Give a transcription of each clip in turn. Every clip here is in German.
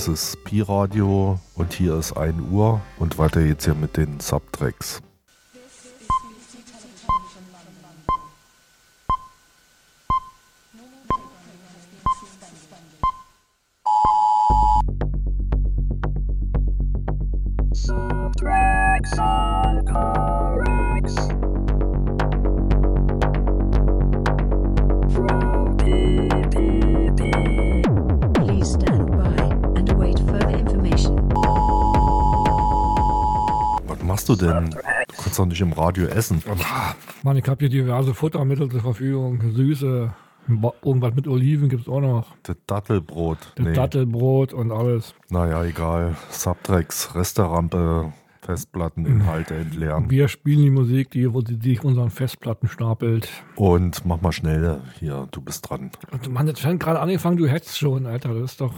Das ist Pi-Radio und hier ist 1 Uhr und weiter jetzt hier mit den Subtracks. Nicht im Radio essen. Mann, ich habe hier diverse Futtermittel zur Verfügung. Süße, irgendwas mit Oliven gibt es auch noch. Das Dattelbrot. Das nee. Dattelbrot und alles. Naja, egal. Subtracks, Resterampe, Festplatteninhalte entleeren. Wir spielen die Musik, die, sie sich unseren Festplatten stapelt. Und mach mal schnell hier, du bist dran. Und Mann, das fängt gerade angefangen, du hättest schon, Alter. Das ist doch.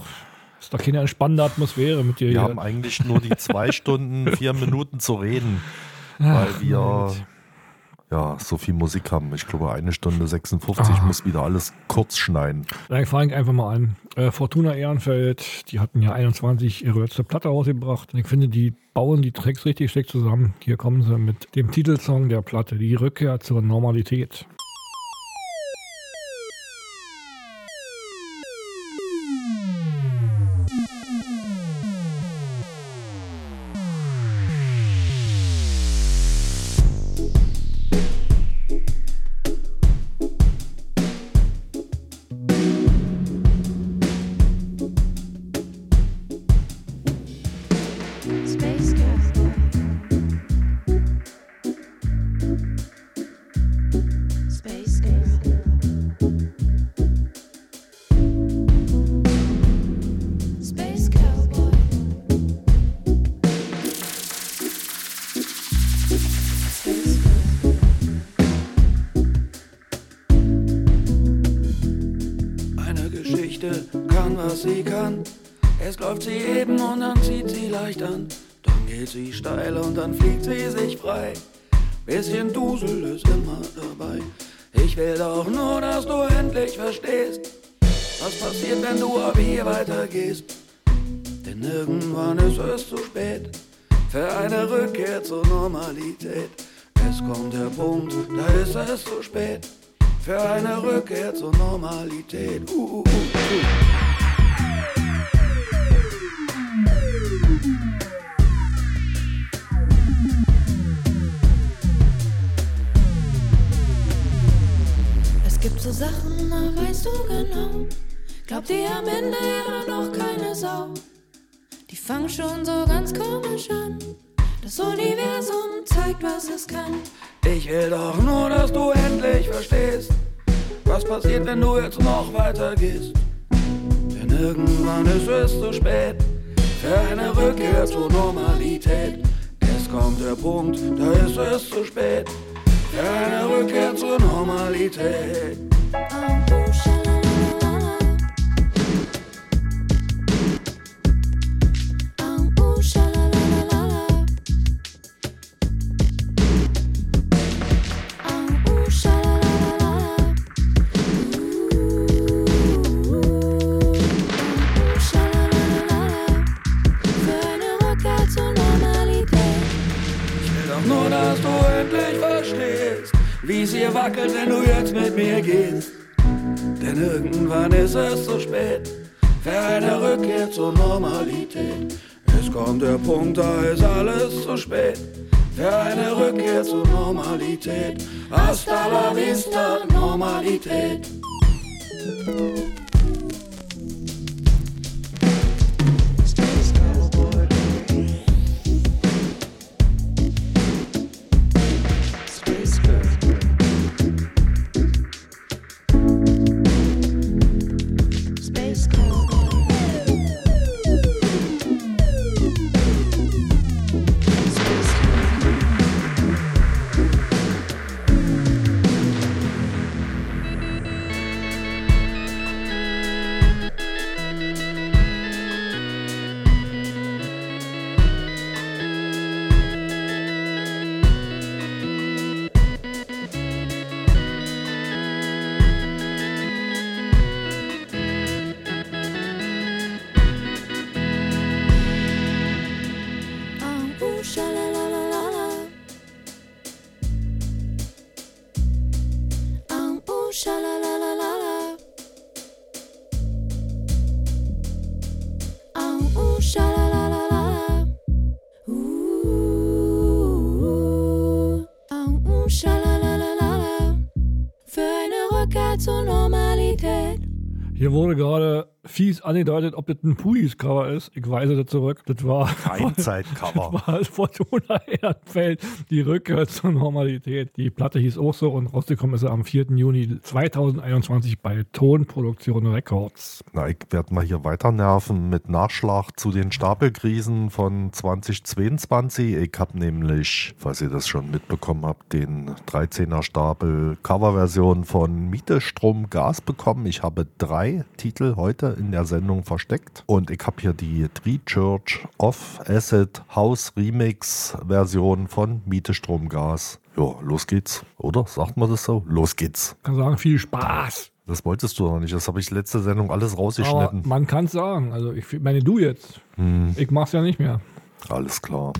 Ist doch keine entspannende Atmosphäre mit dir. Wir hier. haben eigentlich nur die zwei Stunden, vier Minuten zu reden, weil wir ja so viel Musik haben. Ich glaube, eine Stunde 56 ah. muss wieder alles kurz schneiden. Dann fange ich einfach mal an. Äh, Fortuna Ehrenfeld, die hatten ja 21 ihre letzte Platte rausgebracht. Und ich finde, die bauen die Tracks richtig schick zusammen. Hier kommen sie mit dem Titelsong der Platte, die Rückkehr zur Normalität. es zu spät. Keine Rückkehr zur Normalität. Angedeutet, ob das ein Pulis-Cover ist. Ich weise das zurück. Das war, Kein Zeitcover. war Fortuna Ehrenfeld, die Rückkehr zur Normalität. Die Platte hieß auch so und rausgekommen ist sie am 4. Juni 2021 bei Tonproduktion Records. Na, ich werde mal hier weiter nerven mit Nachschlag zu den Stapelkrisen von 2022. Ich habe nämlich, falls ihr das schon mitbekommen habt, den 13er Stapel Coverversion von Miete, Strom, Gas bekommen. Ich habe drei Titel heute in der Sendung versteckt und ich habe hier die Tree Church Off Acid House Remix Version von Miete, Strom, Gas. Ja, los geht's, oder? Sagt man das so? Los geht's. Ich kann sagen, viel Spaß. Das wolltest du doch nicht. Das habe ich letzte Sendung alles Aber rausgeschnitten. man kann es sagen. Also ich meine, du jetzt. Hm, Ich mach's ja nicht mehr. alles klar.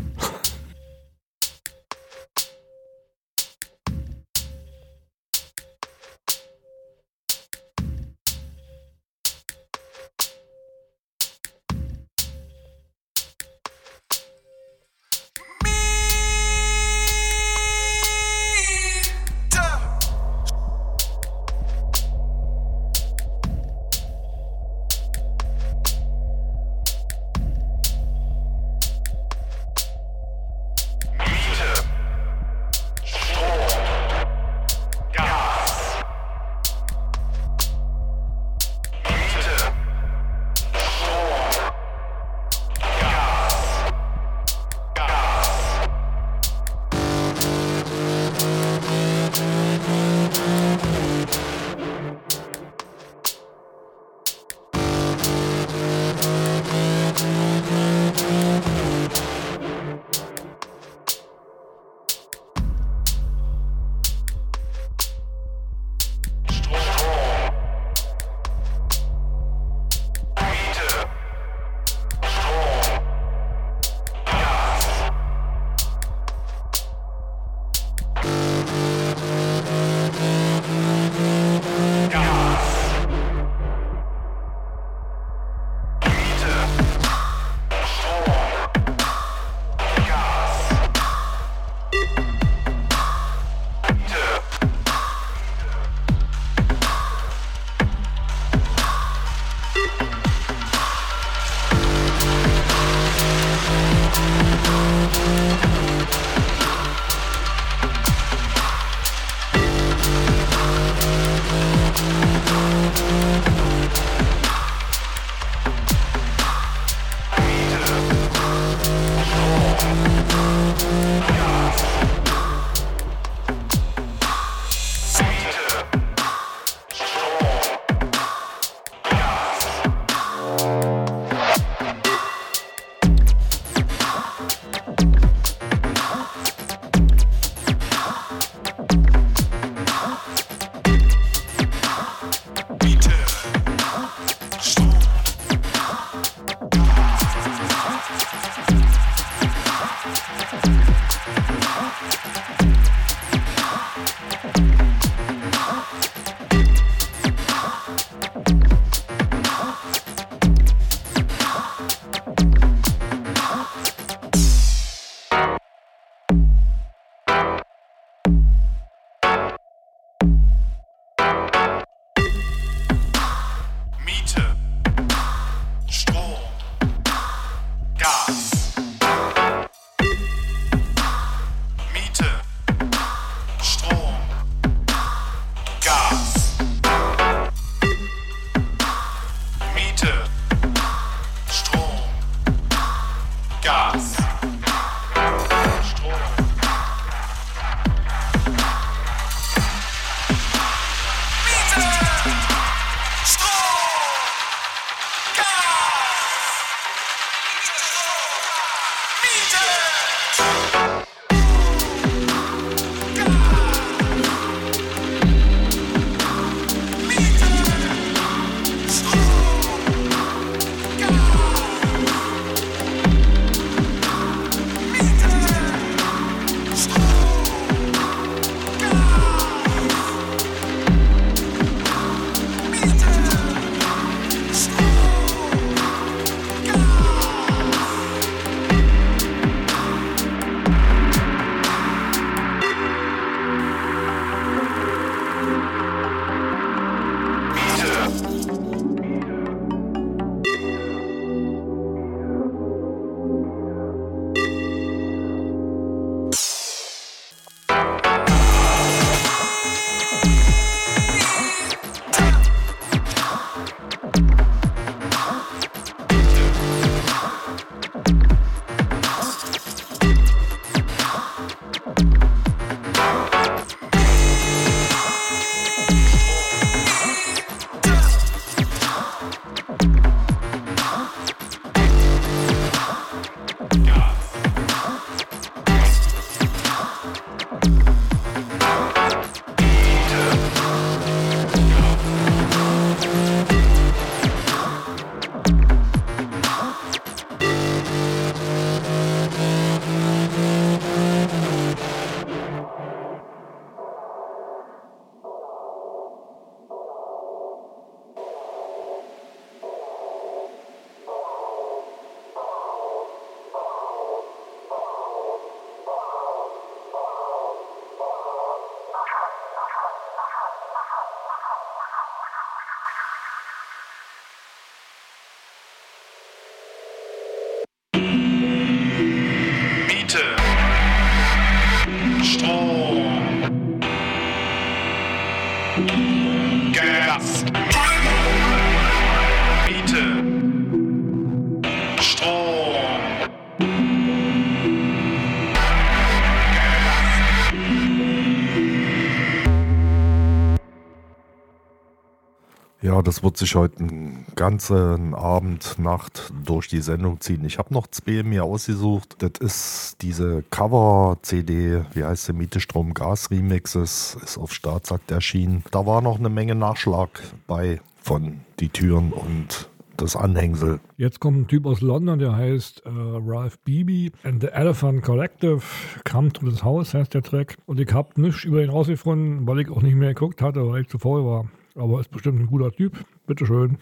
Das wird sich heute einen ganzen Abend, Nacht durch die Sendung ziehen. Ich habe noch zwei mir ausgesucht. Das ist diese Cover-CD, wie heißt sie, Miete, Strom, Gas Remixes, ist auf Staatsakt erschienen. Da war noch eine Menge Nachschlag bei von die Türen und das Anhängsel. Jetzt kommt ein Typ aus London, der heißt äh, Ralph Beebe and the Elephant Collective. Come to this House heißt der Track. Und ich habe nichts über ihn rausgefunden, weil ich auch nicht mehr geguckt hatte, weil ich zu faul war. Aber ist bestimmt ein guter Typ. Bitteschön.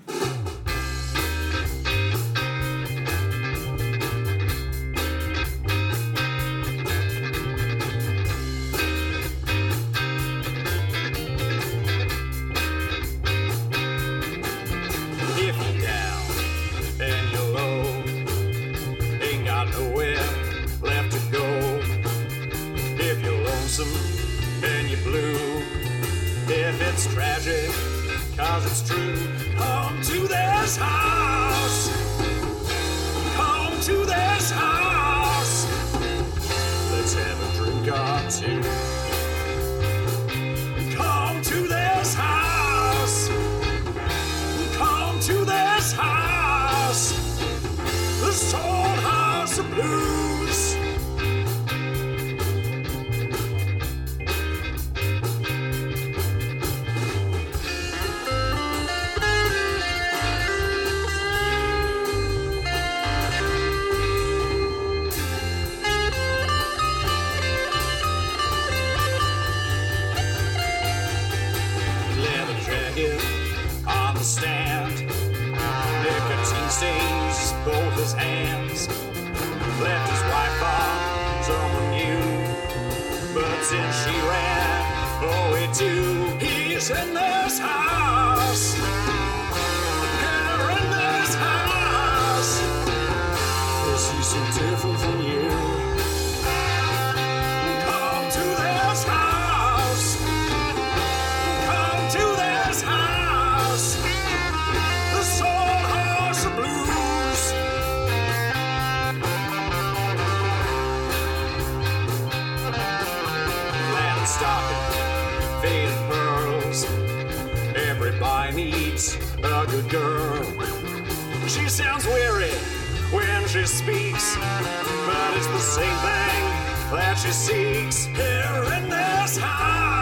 Land stocking, faded pearls. Everybody needs a good girl. She sounds weary when she speaks, but it's the same thing that she seeks here in this house.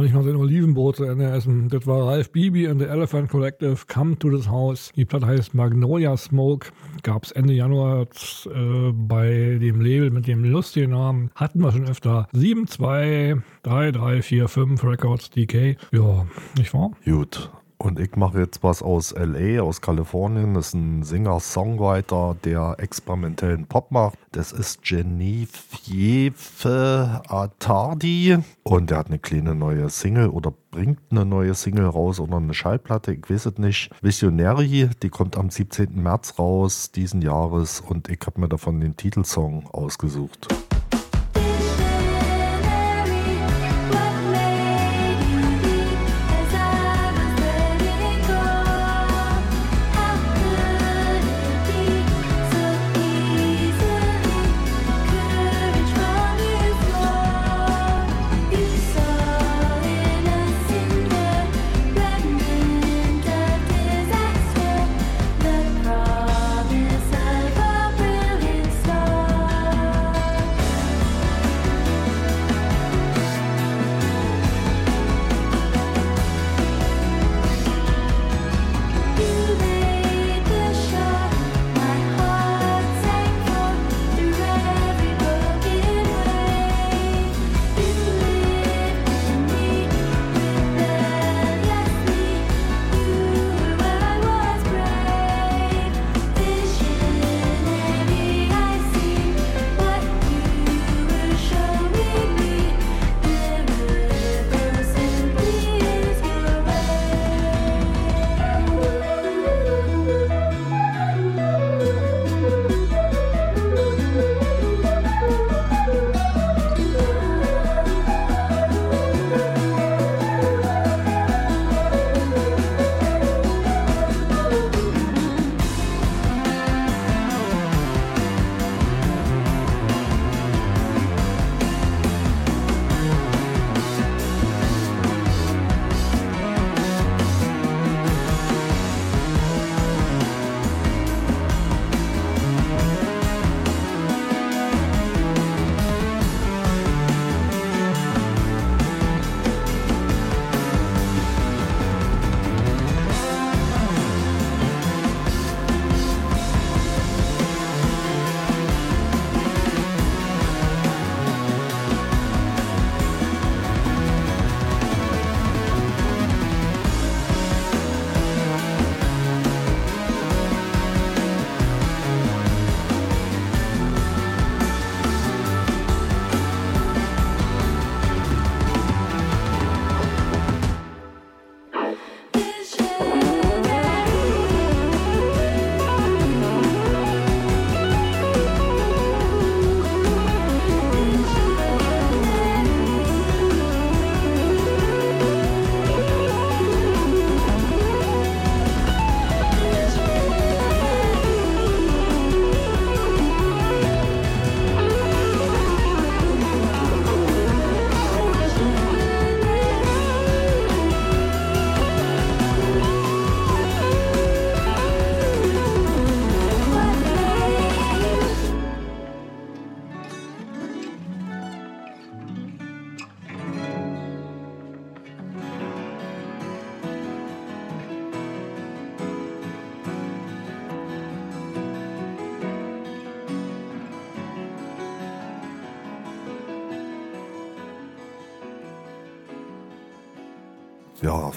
Man nicht mal sein Olivenbrot zu Ende essen. Das war Ralph Beebe and the Elephant Collective, Come to this House. Die Platte heißt Magnolia Smoke. Gab es Ende Januar äh, bei dem Label mit dem lustigen Namen. Hatten wir schon öfter. 7, 2, 3, 3, 4, 5 Records DK. Ja, nicht wahr? Gut. Und ich mache jetzt was aus LA, aus Kalifornien. Das ist ein Singer-Songwriter, der experimentellen Pop macht. Das ist Genevieve Attardi. Und der hat eine kleine neue Single oder bringt eine neue Single raus oder eine Schallplatte. Ich weiß es nicht. Visionary, die kommt am 17. März raus diesen Jahres. Und ich habe mir davon den Titelsong ausgesucht.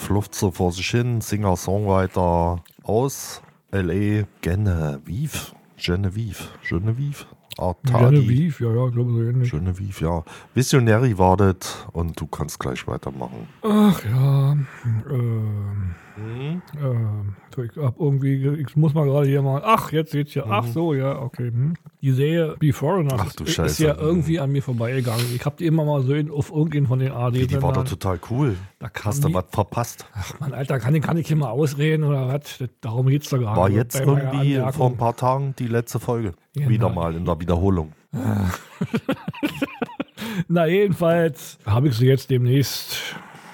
Ja, fluft so vor sich hin, Singer-Songwriter aus L.A. Genevieve. Genevieve. Genevieve. Artadi. Genevieve, ja, ja, glaube so ähnlich. Genevieve, ja. Visionary wartet und du kannst gleich weitermachen. Ach ja, ähm, ähm, so, ich hab irgendwie, ich muss mal gerade hier mal, ach, jetzt seht's hier, ach so, ja, okay. Hm. Die Serie Before Foreigners Ach du ist, ist Scheiße. ja irgendwie an mir vorbeigegangen. Ich habe die immer mal so in, auf irgendeinen von den AD. Die war doch total cool. Da Hast du was verpasst? Ach man, Alter, kann, kann ich hier mal ausreden oder was? Darum geht's doch gar War nicht. jetzt irgendwie vor ein paar Tagen die letzte Folge. Genau. Wieder mal in der Wiederholung. Na, jedenfalls habe ich sie jetzt demnächst.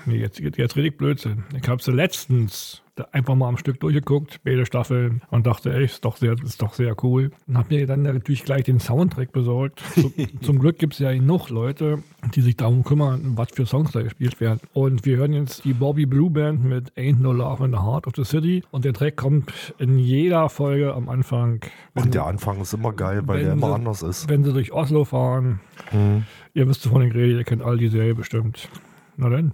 Nee, jetzt, jetzt, jetzt rede ich Blödsinn. Ich habe sie letztens einfach mal am Stück durchgeguckt, beide Staffeln, und dachte, ey, ist doch sehr, ist doch sehr cool. Und habe mir dann natürlich gleich den Soundtrack besorgt. Zu, zum Glück gibt es ja genug Leute, die sich darum kümmern, was für Songs da gespielt werden. Und wir hören jetzt die Bobby Blue Band mit Ain't No Love in the Heart of the City. Und der Track kommt in jeder Folge am Anfang. Und der Anfang ist immer geil, weil wenn der immer sie- anders ist. Wenn sie durch Oslo fahren, Mhm. Ihr wisst von den Rede, ihr kennt all die Serie bestimmt. Na dann.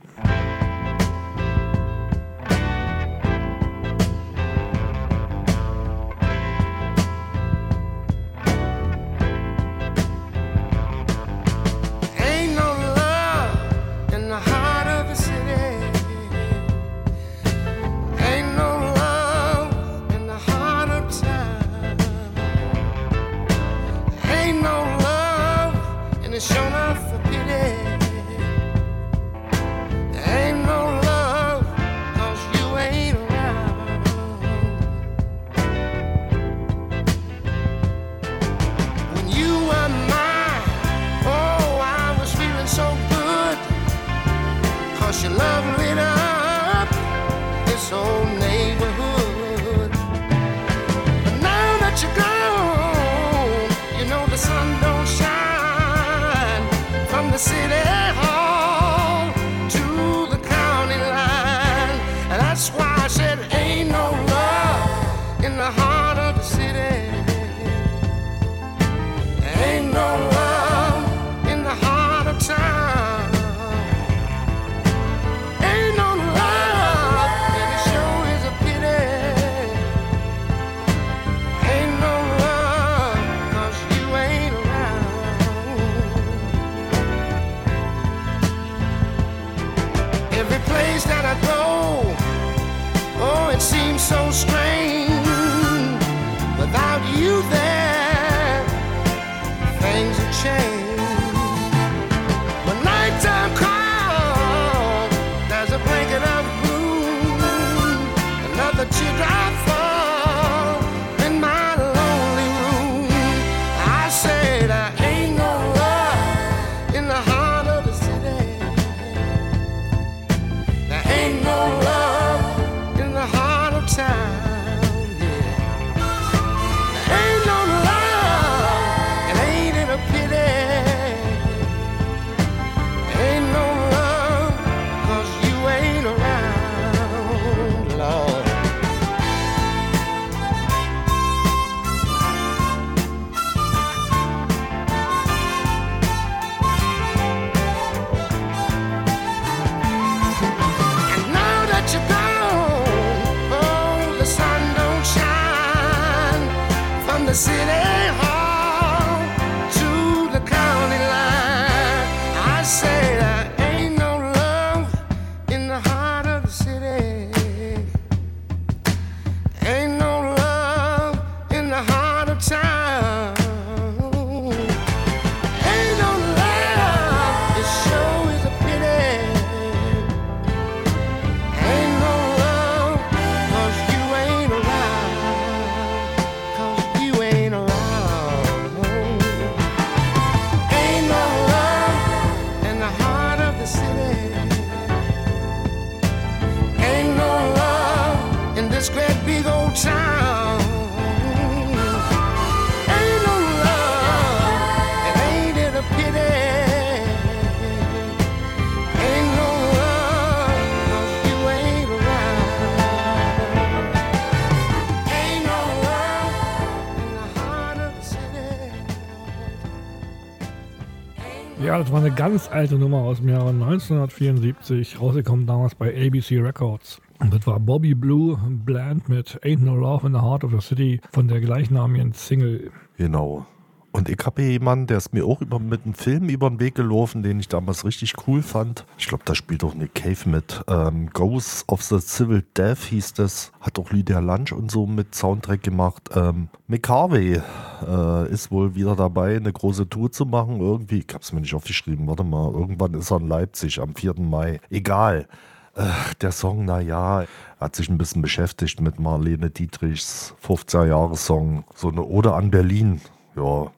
Ja, das war eine ganz alte Nummer aus dem Jahre 1974, rausgekommen damals bei ABC Records. Und das war Bobby Blue Bland mit Ain't No Love in the Heart of the City von der gleichnamigen Single. Genau. Und ich habe hier jemanden, der ist mir auch über, mit einem Film über den Weg gelaufen, den ich damals richtig cool fand. Ich glaube, da spielt auch Nick Cave mit. Ähm, Ghosts of the Civil Death hieß das. Hat auch Lydia Lunch und so mit Soundtrack gemacht. Ähm, Mick Harvey äh, ist wohl wieder dabei, eine große Tour zu machen. Irgendwie, ich habe es mir nicht aufgeschrieben, warte mal. Irgendwann ist er in Leipzig am 4. Mai. Egal. Äh, der Song, naja, hat sich ein bisschen beschäftigt mit Marlene Dietrichs 50er-Jahres-Song. So eine Ode an Berlin. Ja,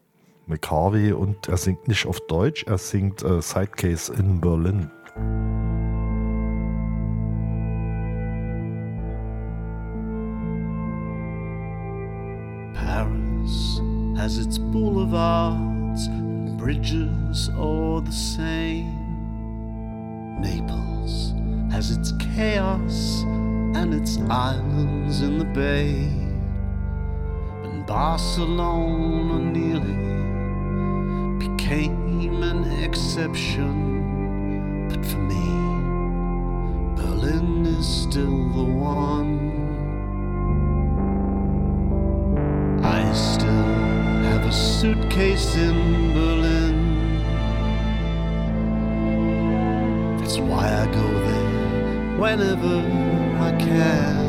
McCarvey und er singt nicht auf Deutsch, er singt äh, Sidecase in Berlin. Paris has its boulevards and bridges all the same. Naples has its chaos and its islands in the bay. And Barcelona nearly became an exception. But for me, Berlin is still the one. I still have a suitcase in Berlin. That's why I go there whenever I can.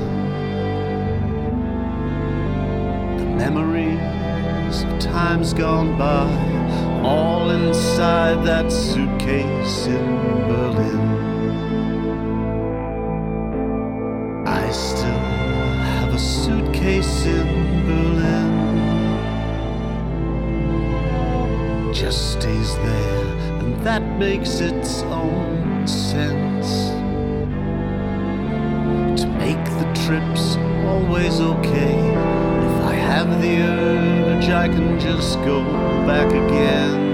The memories of times gone by, all inside that suitcase in Berlin. I still have a suitcase in Berlin. Just stays there, and that makes its own sense. To make the trips always okay. Have the urge, I can just go back again.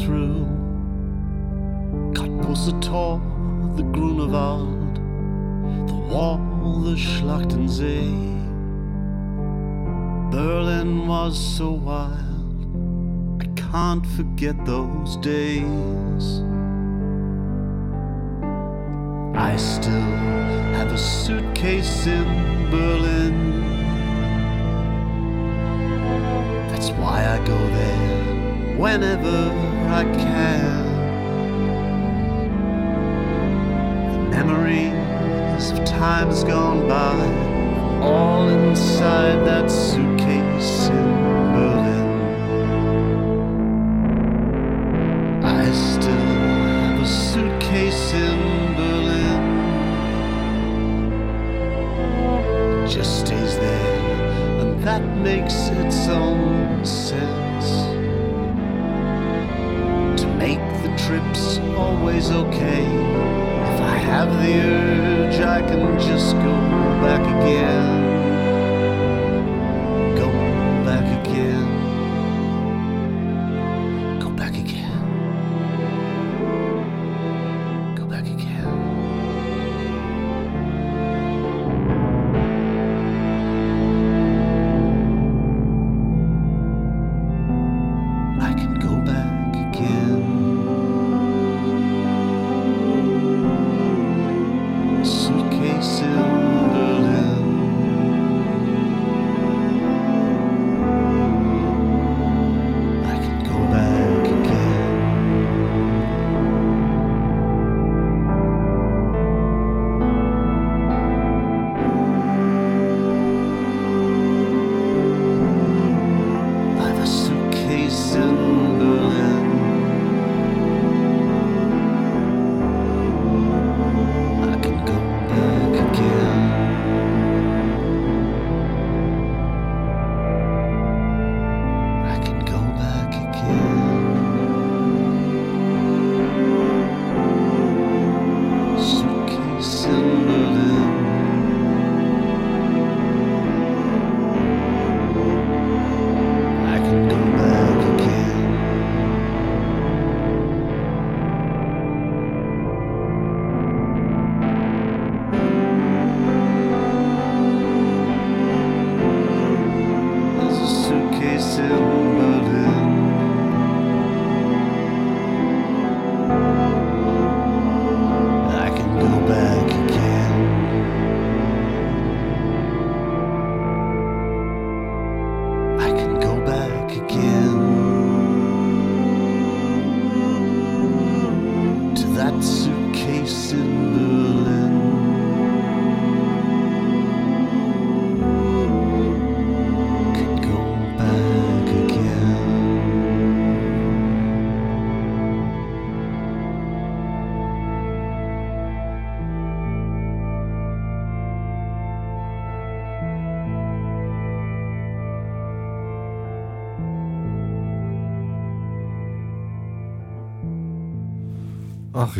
Through. Cottbusser Tor, the Grunewald, the Wall, the Schlachtensee. Berlin was so wild, I can't forget those days. I still have a suitcase in Berlin. That's why I go there whenever I can. The memories of times gone by, all inside that suitcase in Berlin. I still have a suitcase in Berlin. It just stays there, and that makes its own sense. Always okay. If I have the urge, I can just go back again.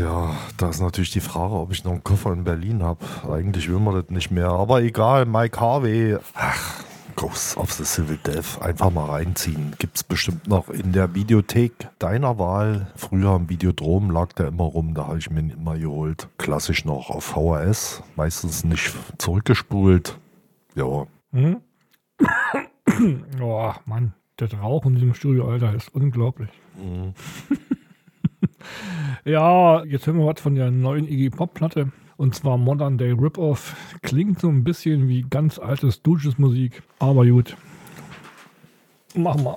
Ja, da ist natürlich die Frage, ob ich noch einen Koffer in Berlin habe. Eigentlich will man das nicht mehr. Aber egal, Mike Harvey. Ach, Ghost of the Civil Death. Einfach mal reinziehen. Gibt's bestimmt noch in der Videothek deiner Wahl. Früher im Videodrom lag der immer rum. Da habe ich mir ihn immer geholt. Klassisch noch auf VHS. Meistens nicht zurückgespult. Ja, Hm? oh, Mann, das Rauch in diesem Studio, Alter, ist unglaublich. Ja, jetzt hören wir was von der neuen Iggy Pop-Platte. Und zwar Modern Day Rip-Off. Klingt so ein bisschen wie ganz altes Dulces Musik, aber gut. Machen wir.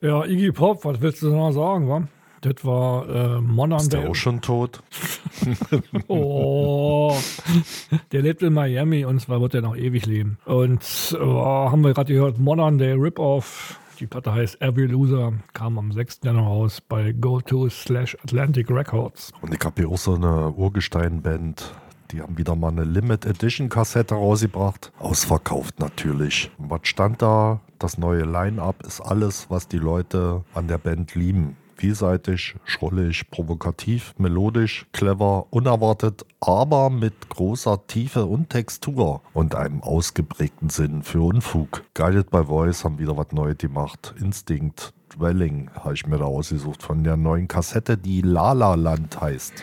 Ja, Iggy Pop, was willst du noch sagen, wa? Das war äh, Modern ist der auch schon tot? Oh, der lebt in Miami und zwar wird er noch ewig leben. Und oh, haben wir gerade gehört, Modern Day Rip-Off. Die Platte heißt Every Loser, kam am 6. Januar raus bei Go To slash Atlantic Records. Und ich habe hier auch so eine Urgestein-Band, Die haben wieder mal eine Limit Edition Kassette rausgebracht. Ausverkauft natürlich. Und was stand da? Das neue Line-Up ist alles, was die Leute an der Band lieben. Vielseitig, schrullig, provokativ, melodisch, clever, unerwartet, aber mit großer Tiefe und Textur und einem ausgeprägten Sinn für Unfug. Guided by Voice haben wieder was Neues gemacht. Instinct, Dwelling habe ich mir da ausgesucht von der neuen Kassette, die Lala Land heißt.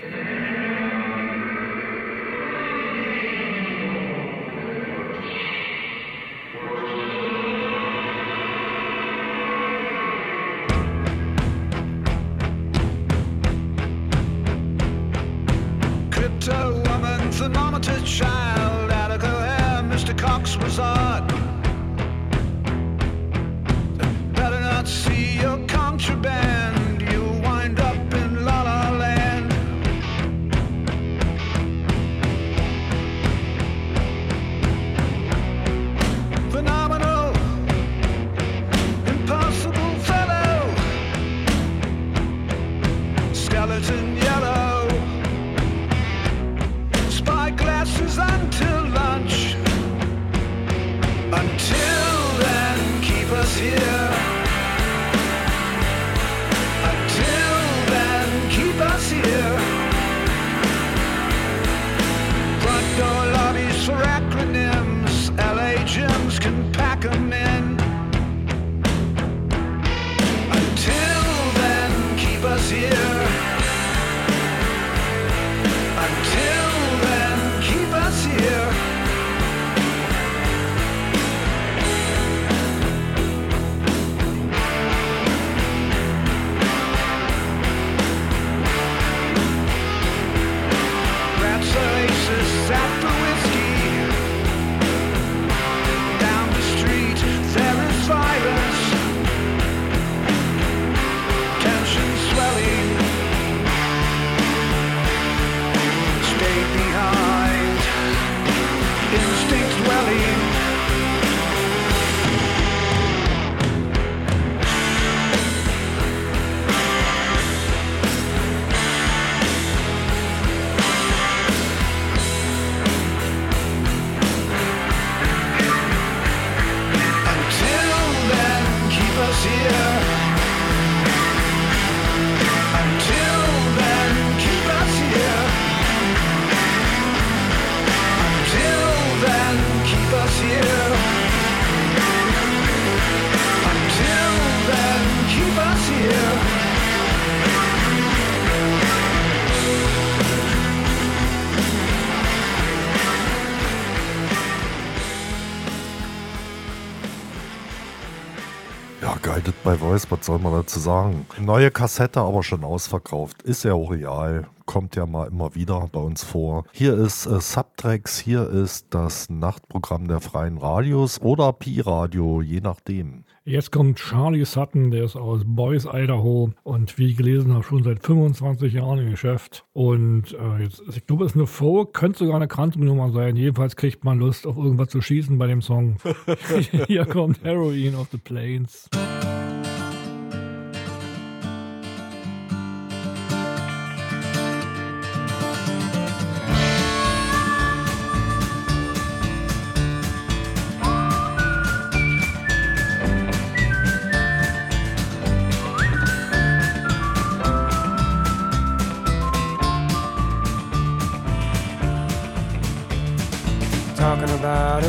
Voice, was soll man dazu sagen? Neue Kassette, aber schon ausverkauft. Ist ja auch real. Kommt ja mal immer wieder bei uns vor. Hier ist äh, Subtracks, hier ist das Nachtprogramm der freien Radios oder Pi-Radio, je nachdem. Jetzt kommt Charlie Sutton, der ist aus Boise, Idaho und wie ich gelesen habe, schon seit 25 Jahren im Geschäft. Und äh, jetzt, ich glaube, es ist eine Folk, könnte sogar eine Country-Nummer sein. Jedenfalls kriegt man Lust, auf irgendwas zu schießen bei dem Song. Hier kommt Heroin of the Plains.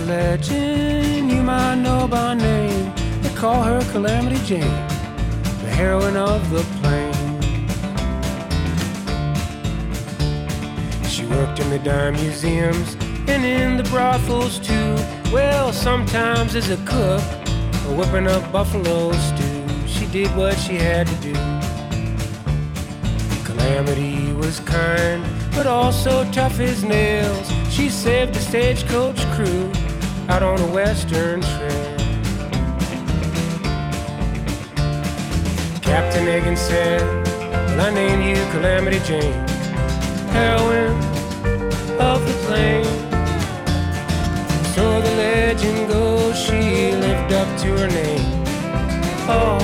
Legend you might know by name. They call her Calamity Jane, the heroine of the plain. She worked in the dime museums and in the brothels too. Well, sometimes as a cook or whipping up buffalo stew. She did what she had to do. Calamity was kind, but also tough as nails. She saved the stagecoach crew out on a western trail. Captain Egan said, Well, I name you Calamity Jane, heroine of the plain. So the legend goes, she lived up to her name. Oh,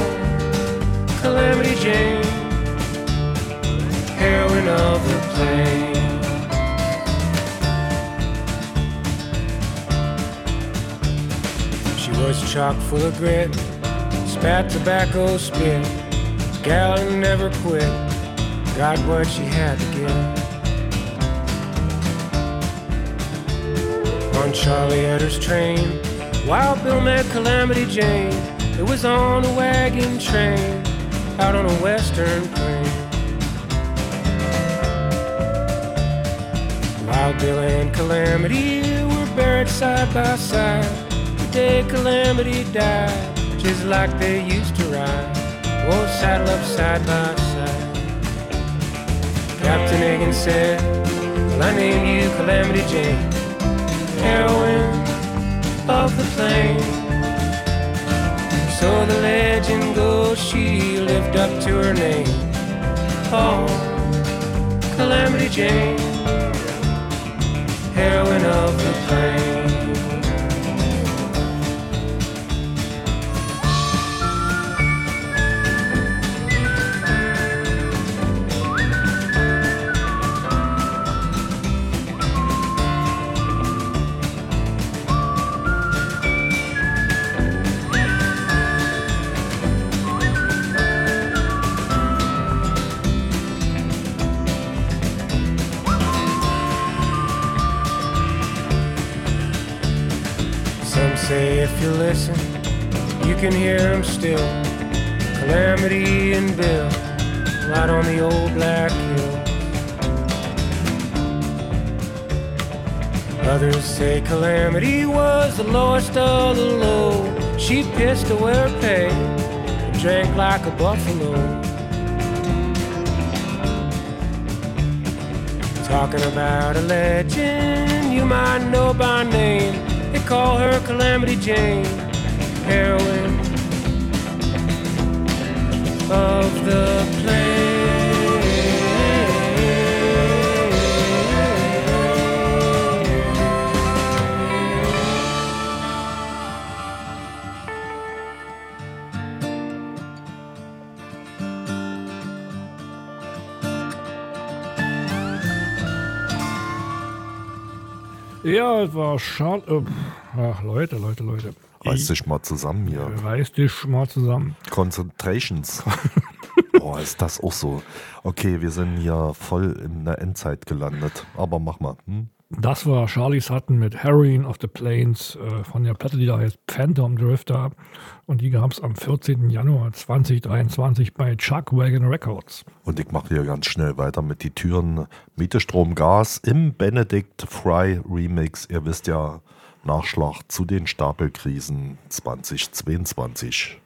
Calamity Jane heroine of the plain. Voice chock full of grit, spat tobacco spit. Gal never quit, got what she had to give. On Charlie Etter's train, Wild Bill met Calamity Jane. It was on a wagon train out on a western plain. Wild Bill and Calamity were buried side by side. Day Calamity died, just like they used to ride. Oh, saddle up side by side. Captain Hagen said, Well, I name you Calamity Jane, heroine of the plain. So the legend goes, she lived up to her name. Oh, Calamity Jane, heroine of the plain. Can hear them still. Calamity and Bill, right on the old black hill. Others say Calamity was the lowest of the low. She pissed away her pay and drank like a buffalo. Talking about a legend you might know by name. They call her Calamity Jane, heroine of the. Ja, es war schade. Äh, ach, Leute, Leute, Leute. Reiß dich mal zusammen hier. Reiß dich mal zusammen. Concentrations. Boah, ist das auch so. Okay, wir sind hier voll in der Endzeit gelandet. Aber mach mal. Hm? Das war Charlie Sutton mit Heroin of the Plains äh, von der Platte, die da heißt Phantom Drifter. Und die gab es am 14. Januar 2023 bei Chuck Wagon Records. Und ich mache hier ganz schnell weiter mit die Türen. Miete, Strom, Gas im Benedict Fry Remix. Ihr wisst ja, Nachschlag zu den Stapelkrisen 2022.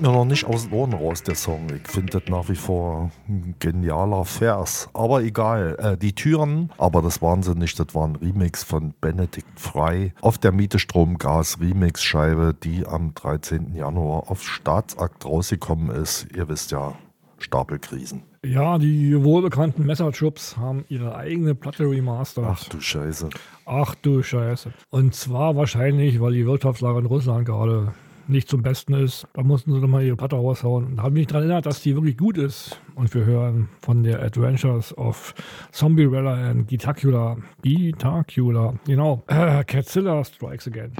Hängt mir noch nicht aus den Ohren raus, der Song. Ich finde das nach wie vor ein genialer Vers. Aber egal. Äh, die Türen, aber das waren sie nicht. Das war ein Remix von Benedikt Frei auf der Miete Stromgas Remix-Scheibe, die am 13. Januar auf Staatsakt rausgekommen ist. Ihr wisst ja, Stapelkrisen. Ja, die wohlbekannten Messerchups haben ihre eigene Platte remastert. Ach du Scheiße. Ach du Scheiße. Und zwar wahrscheinlich, weil die Wirtschaftslage in Russland gerade nicht zum Besten ist. Da mussten sie nochmal ihre Platte raushauen. Da habe ich mich daran erinnert, dass die wirklich gut ist. Und wir hören von der Adventures of Zombie Rella and Gitacula. Gitacula, genau. Äh, Catzilla Strikes Again.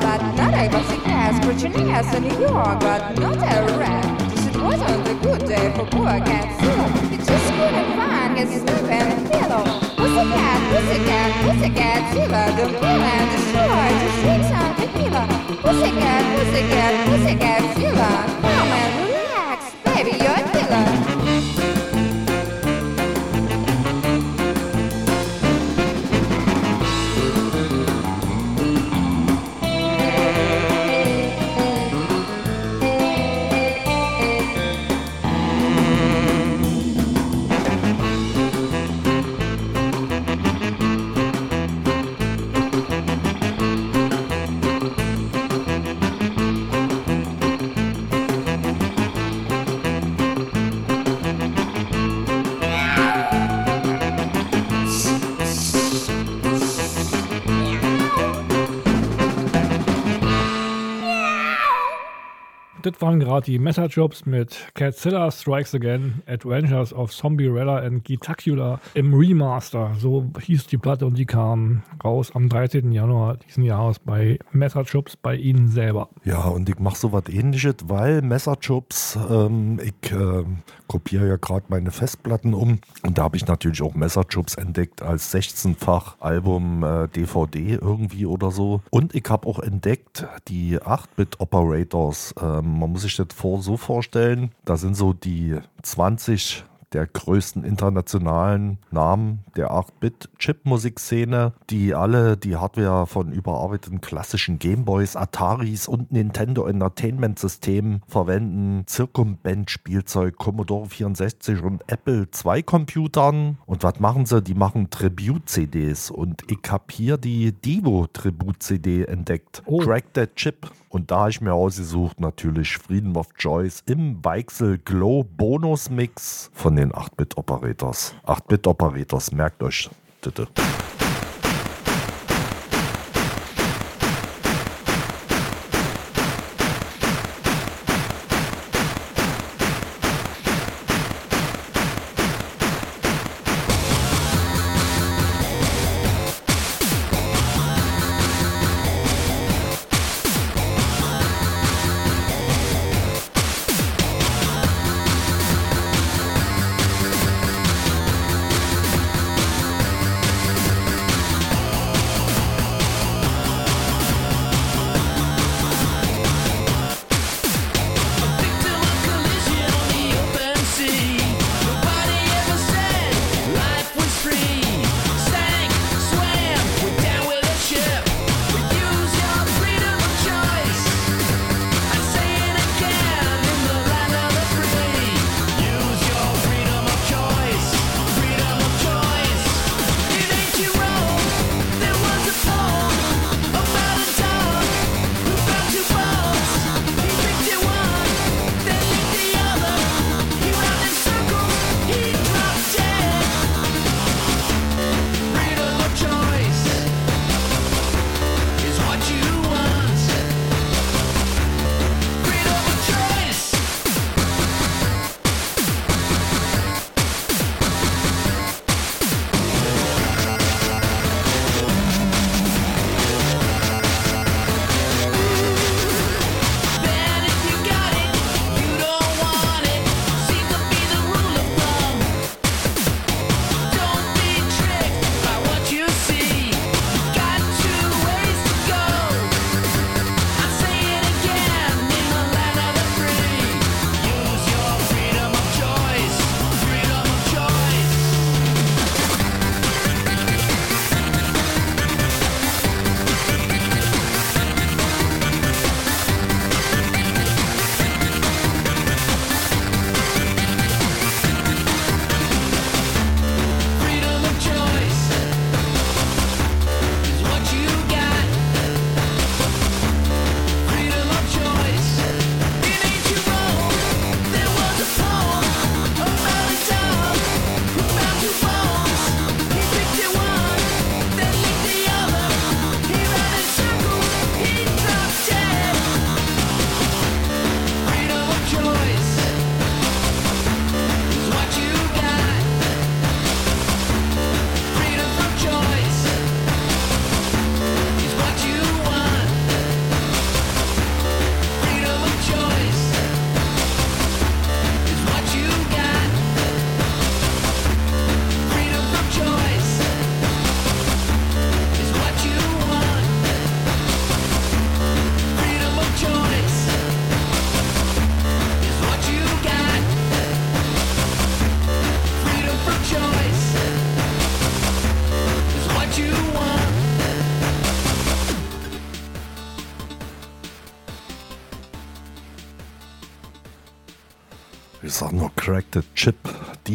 Flying tail, but not a cat. Scratching ass in New York, but not a rat. It wasn't a good day for poor cat Zilla. He just couldn't find his sleeping pillow. Pussycat, pussycat, pussycat, Zilla. Don't kill and destroy, just drink some tequila. Pussycat, pussycat, pussycat, Zilla. Come and relax, baby, you're a killer. Waren gerade die Messerjobs mit Catzilla Strikes Again, Adventures of Zombie Rella and Gitacula im Remaster. So hieß die Platte und die kam raus am 13. Januar diesen Jahres bei Messerjobs bei Ihnen selber. Ja, und ich mache so was ähnliches, weil Messerchips, ähm, ich äh, kopiere ja gerade meine Festplatten um und da habe ich natürlich auch Messerchips entdeckt als 16-fach Album äh, DVD irgendwie oder so. Und ich habe auch entdeckt die 8-Bit-Operators. Ähm, man muss sich das vor, so vorstellen, da sind so die 20 der größten internationalen Namen der 8-Bit-Chip-Musikszene, die alle die Hardware von überarbeiteten klassischen Gameboys, Ataris und Nintendo Entertainment Systemen verwenden, Circumband-Spielzeug, Commodore 64 und Apple II Computern. Und was machen sie? Die machen Tribute-CDs und ich habe hier die Divo-Tribute-CD entdeckt. Oh. Crack That Chip. Und da habe ich mir ausgesucht natürlich Freedom of Choice im Weichsel Glow Bonus Mix von den 8-Bit Operators. 8-Bit Operators, merkt euch bitte.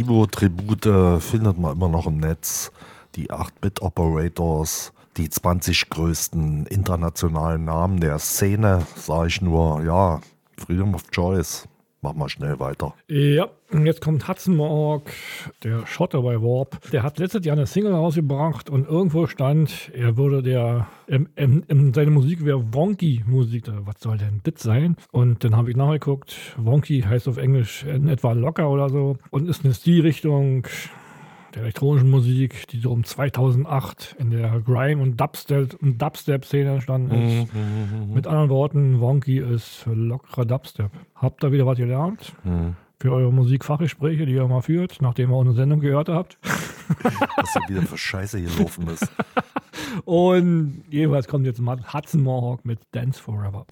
Divo-Tribute findet man immer noch im Netz. Die 8-Bit-Operators, die 20 größten internationalen Namen der Szene, sage ich nur, ja, Freedom of Choice. Mach mal schnell weiter. Ja, und jetzt kommt Hudson Mohawk, der Schotter bei Warp. Der hat letztes Jahr eine Single rausgebracht und irgendwo stand, er würde der, ähm, ähm, ähm, seine Musik wäre Wonky-Musik. Was soll denn das sein? Und dann habe ich nachgeguckt. Wonky heißt auf Englisch in etwa locker oder so und ist eine Stilrichtung der elektronischen Musik, die so um 2008 in der Grime- und Dubstep- und Dubstep-Szene entstanden ist. Mit anderen Worten, Wonky ist lockerer Dubstep. Habt ihr wieder was gelernt? Für eure Musikfachgespräche, die ihr mal führt, nachdem ihr auch eine Sendung gehört habt. Was da wieder für Scheiße hier laufen ist. Und jeweils kommt jetzt Hudson Mohawk mit Dance Forever.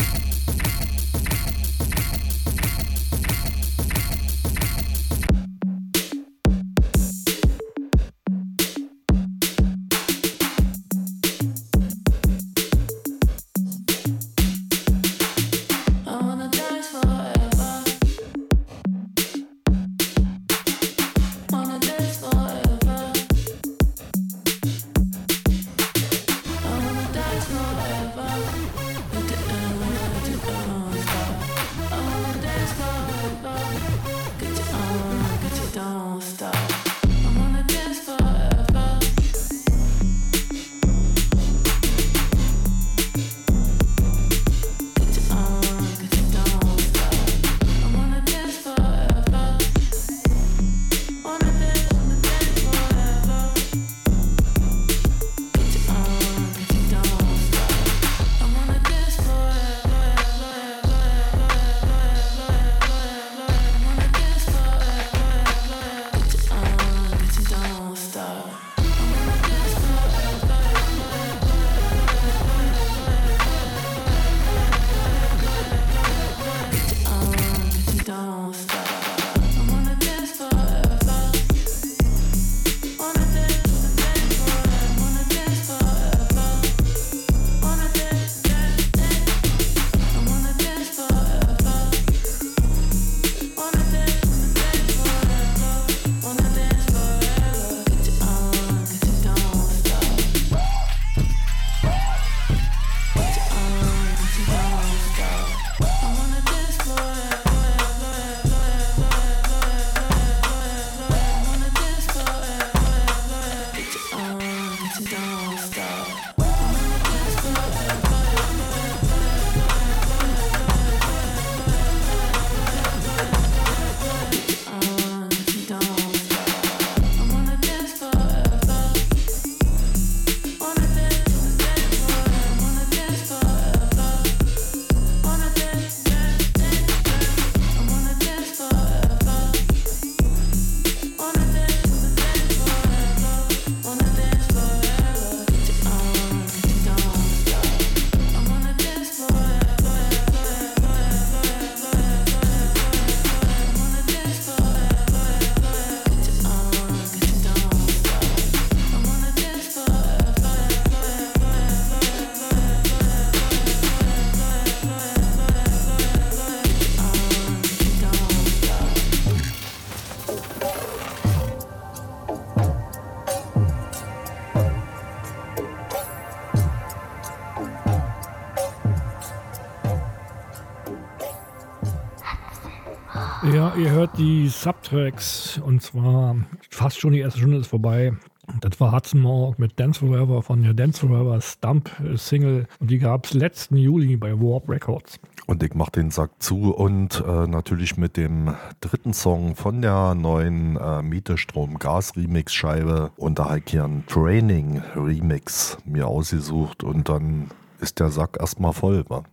Ja, ihr hört die Subtracks und zwar fast schon die erste Stunde ist vorbei. Das war Hudson Mohawk mit Dance Forever von der Dance Forever Stump Single und die gab es letzten Juli bei Warp Records. Und ich mach den Sack zu und äh, natürlich mit dem dritten Song von der neuen äh, Miete Strom Gas Remix Scheibe und da habe ich hier einen Training Remix mir ausgesucht und dann ist der Sack erstmal voll. Wa?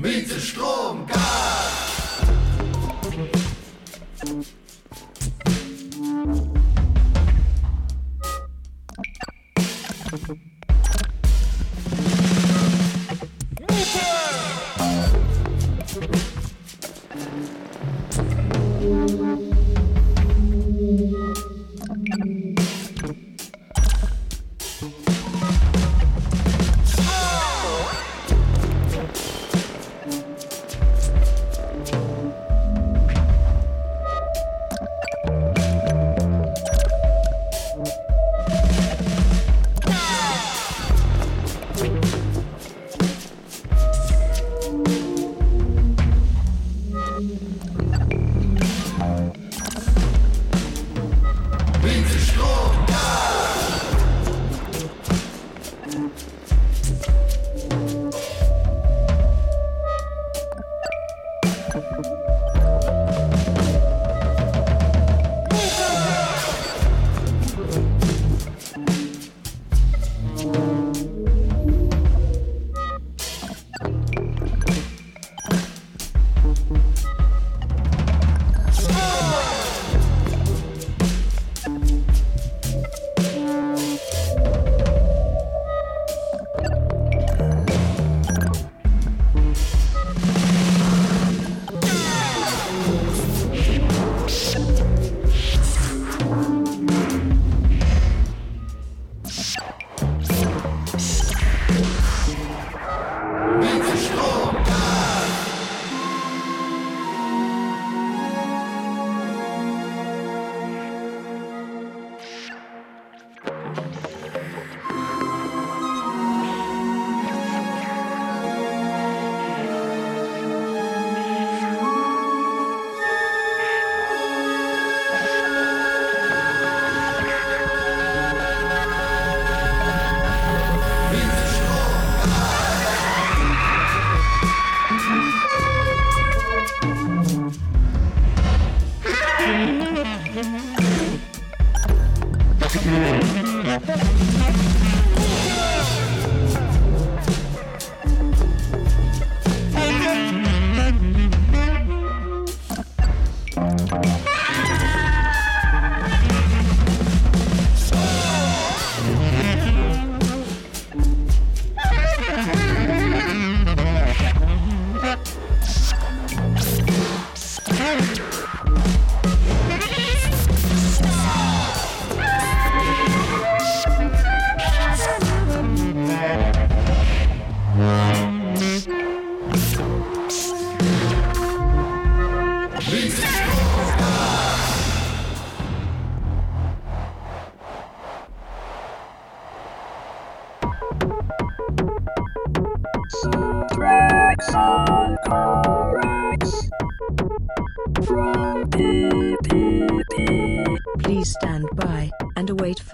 Miete, Strom, Gas. Thank you.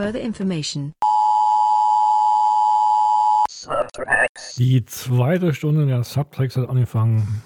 Further information. Die zweite Stunde der Subtracks hat angefangen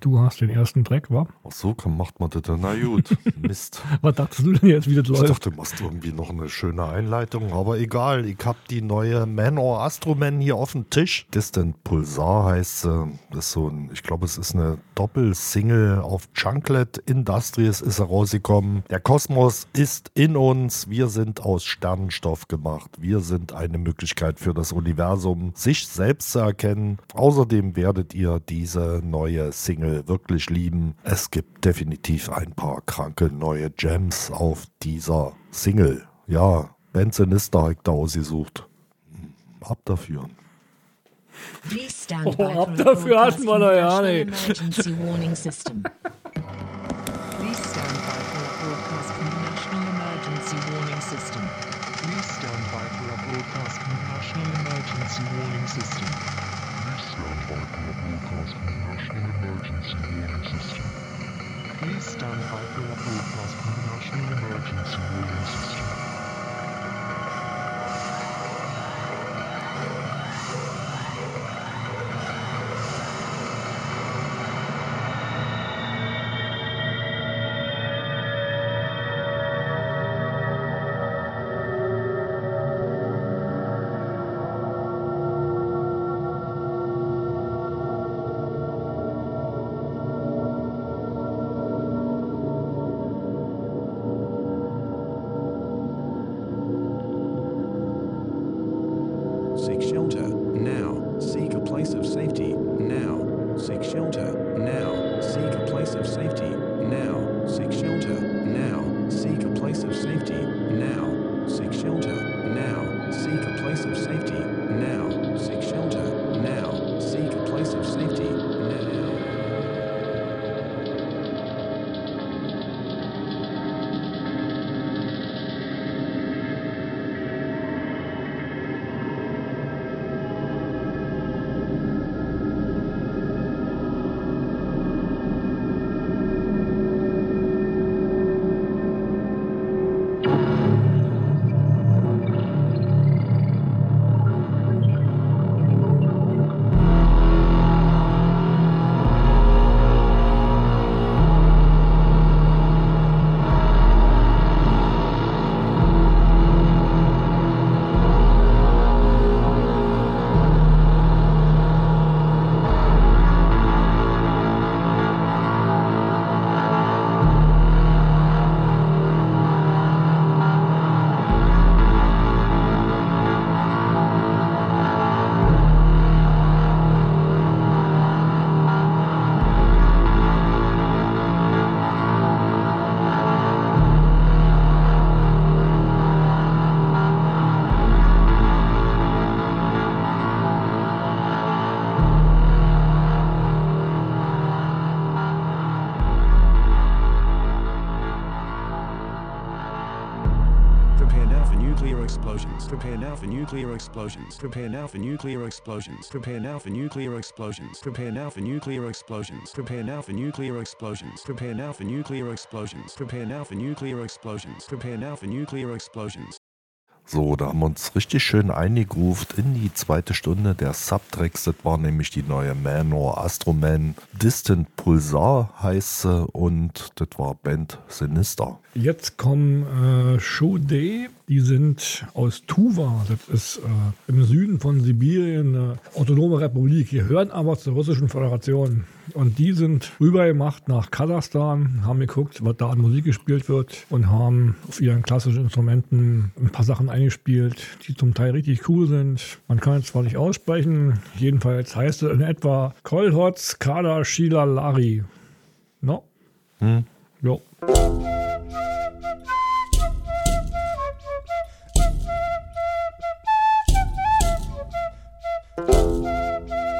du hast den ersten Track, wa? Ach so, komm, macht man das. Na gut, Mist. Was dachtest du denn jetzt, wie das Ich läuft? dachte, du machst irgendwie noch eine schöne Einleitung, aber egal. Ich hab die neue Manor Astroman hier auf dem Tisch. Distant Pulsar heißt sie. Das ist so ein, ich glaube, es ist eine Doppelsingle auf Chunklet Industries ist herausgekommen. Der Kosmos ist in uns. Wir sind aus Sternenstoff gemacht. Wir sind eine Möglichkeit für das Universum, sich selbst zu erkennen. Außerdem werdet ihr diese neue Single wirklich lieben. Es gibt definitiv ein paar kranke neue Gems auf dieser Single. Ja, Ben Sinister hat da ausgesucht. Hm, Ab dafür. Please stand Oh, by ab for a dafür hatten broadcast wir doch ja from the nicht. National Emergency Warning System. Please stand by for a broadcast from the National Emergency Warning. Nuclear explosions. Prepare now for nuclear explosions. Prepare now for nuclear explosions. Prepare now for nuclear explosions. Prepare now for nuclear explosions. Prepare now for nuclear explosions. Prepare now for nuclear explosions. Prepare now for nuclear explosions. So, da haben wir uns richtig schön eingegruft in die zweite Stunde der Subtracks. Das war nämlich die neue Manor Astroman Distant Pulsar heißt sie und das war Band Sinister. Jetzt kommen äh, Shude, die sind aus Tuva, das ist äh, im Süden von Sibirien eine autonome Republik, die gehören aber zur Russischen Föderation. Und die sind rübergemacht nach Kasachstan, haben geguckt, was da an Musik gespielt wird und haben auf ihren klassischen Instrumenten ein paar Sachen eingespielt, die zum Teil richtig cool sind. Man kann es zwar nicht aussprechen, jedenfalls heißt es in etwa Kolhotz Kada Shila Lari. No? Hm? Jo. Música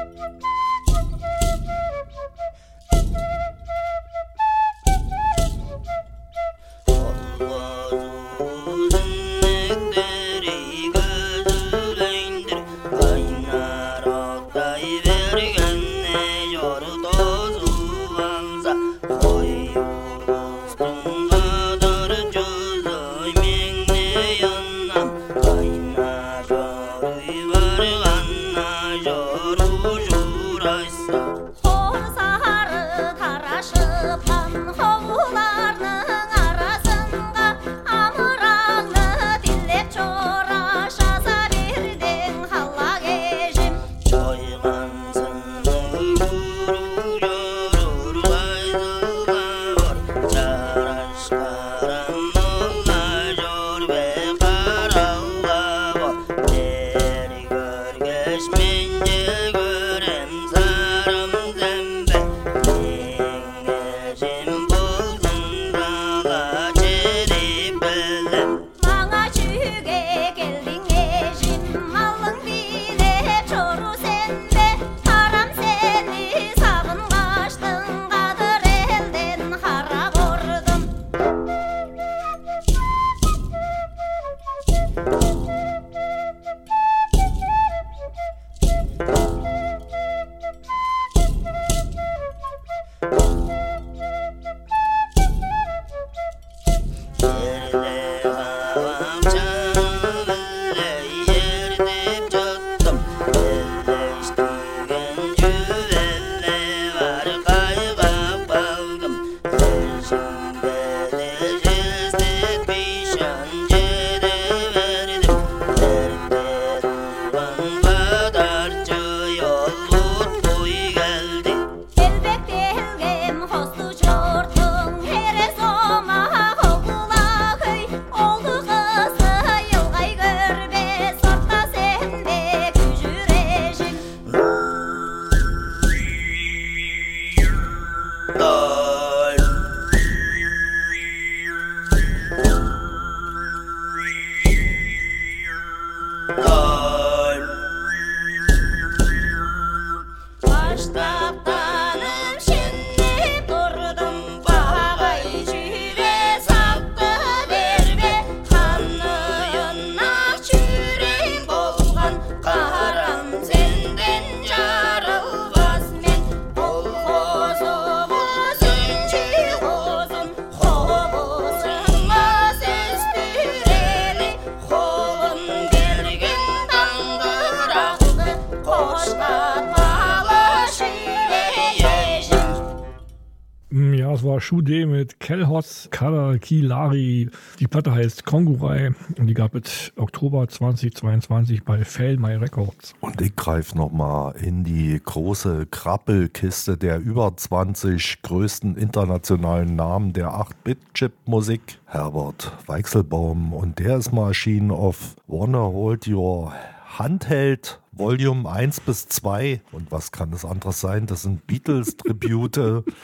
Platte heißt Kongurai und die gab es Oktober 2022 bei Failmai Records. Und ich greife nochmal in die große Krabbelkiste der über 20 größten internationalen Namen der 8-Bit-Chip-Musik. Herbert Weichselbaum und der ist mal erschienen auf Warner Hold Your Handheld Volume 1 bis 2. Und was kann das anderes sein? Das sind Beatles-Tribute.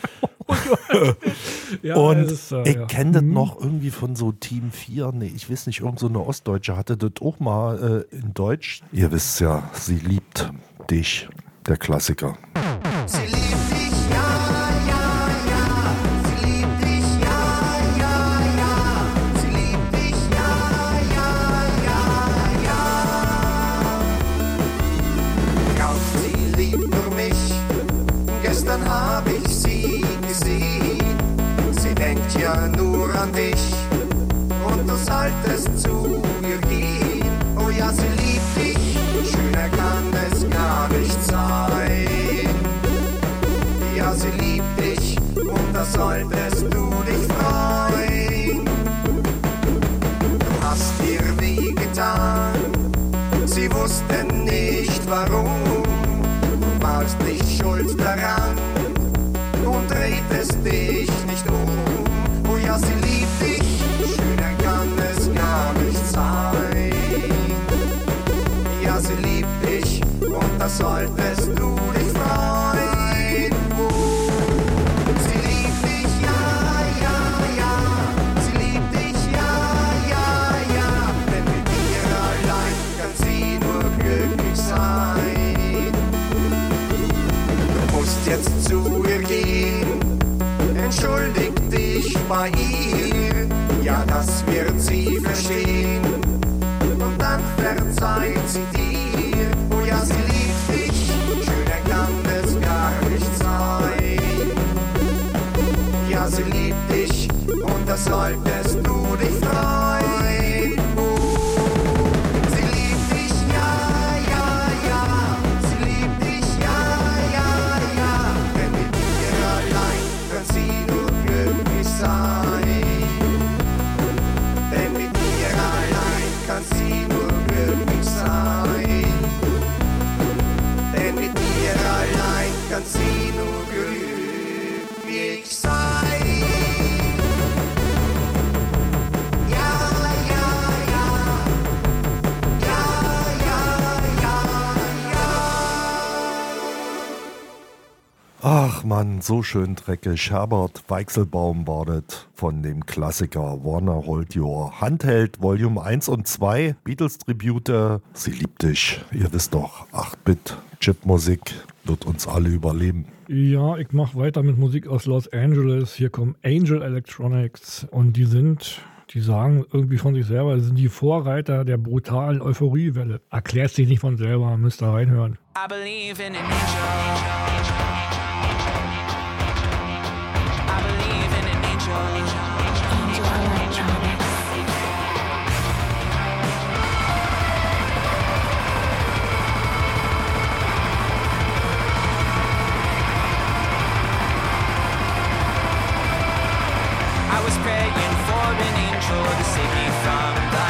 Ja, und ist, äh, ich ja. kenne das Mhm. noch irgendwie von so Team 4. Nee, ich weiß nicht, irgend so eine Ostdeutsche hatte das auch mal äh, in Deutsch. Ihr wisst ja, sie liebt dich, der Klassiker. An dich. Und du solltest zu ihr gehen. Oh ja, sie liebt dich. Schöner kann es gar nicht sein. Ja, sie liebt dich und da solltest du dich freuen. Du hast ihr weh getan, sie wusste nicht warum. Und und da man, so schön dreckig. Herbert Weichselbaum war das von dem Klassiker Warner Hold Your Handheld Volume 1 und 2. Beatles Tribute. Sie liebt dich. Ihr wisst doch, 8-Bit Chipmusik wird uns alle überleben. Ja, ich mache weiter mit Musik aus Los Angeles. Hier kommen Angel Electronics und die sind, die sagen irgendwie von sich selber, sie sind die Vorreiter der brutalen Euphoriewelle. Erklärt sich nicht von selber, müsst ihr reinhören. I believe in an angel. An angel to save me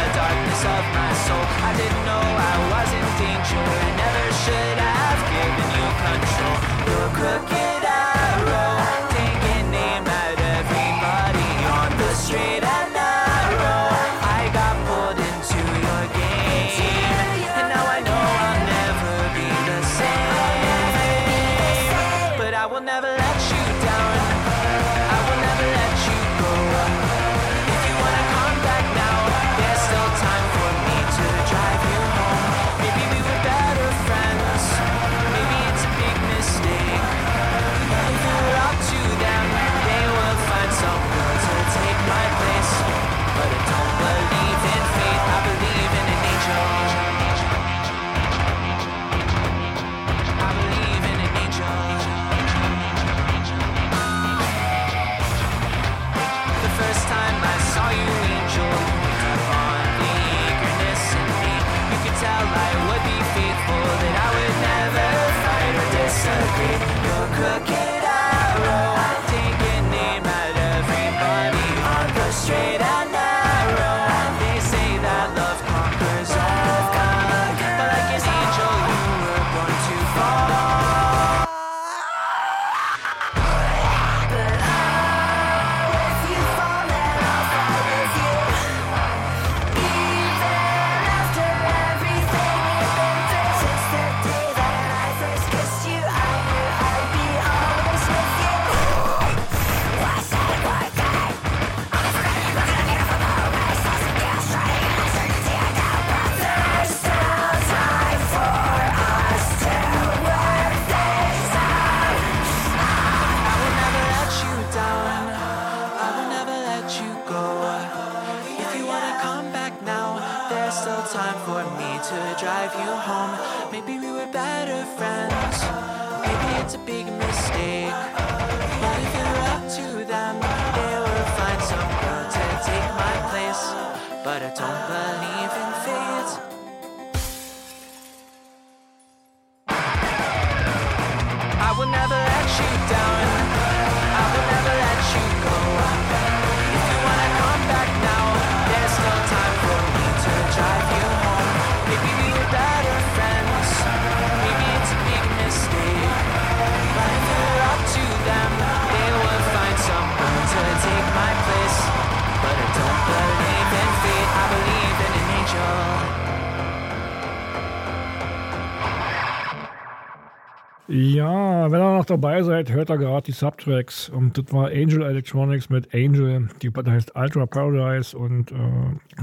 dabei seid, hört ihr gerade die Subtracks. Und das war Angel Electronics mit Angel. Die Platte heißt Ultra Paradise und äh,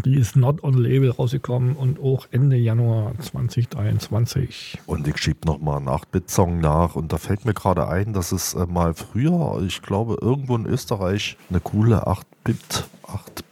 die ist not on Label rausgekommen und auch Ende Januar 2023. Und ich schiebe nochmal einen 8-Bit-Song nach. Und da fällt mir gerade ein, dass es äh, mal früher, ich glaube, irgendwo in Österreich eine coole 8-Bit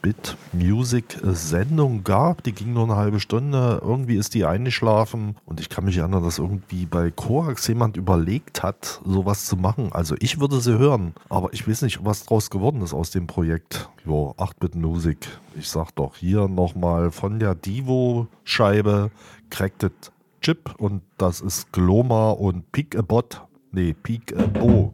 Bit Music Sendung gab. Die ging nur eine halbe Stunde. Irgendwie ist die eingeschlafen und ich kann mich erinnern, dass irgendwie bei Koax jemand überlegt hat, sowas zu machen. Also ich würde sie hören, aber ich weiß nicht, was draus geworden ist aus dem Projekt. Jo, 8-Bit Music. Ich sag doch hier nochmal von der Divo-Scheibe Cracked Chip und das ist Gloma und Peek a Bot. Nee, Peek a Bo.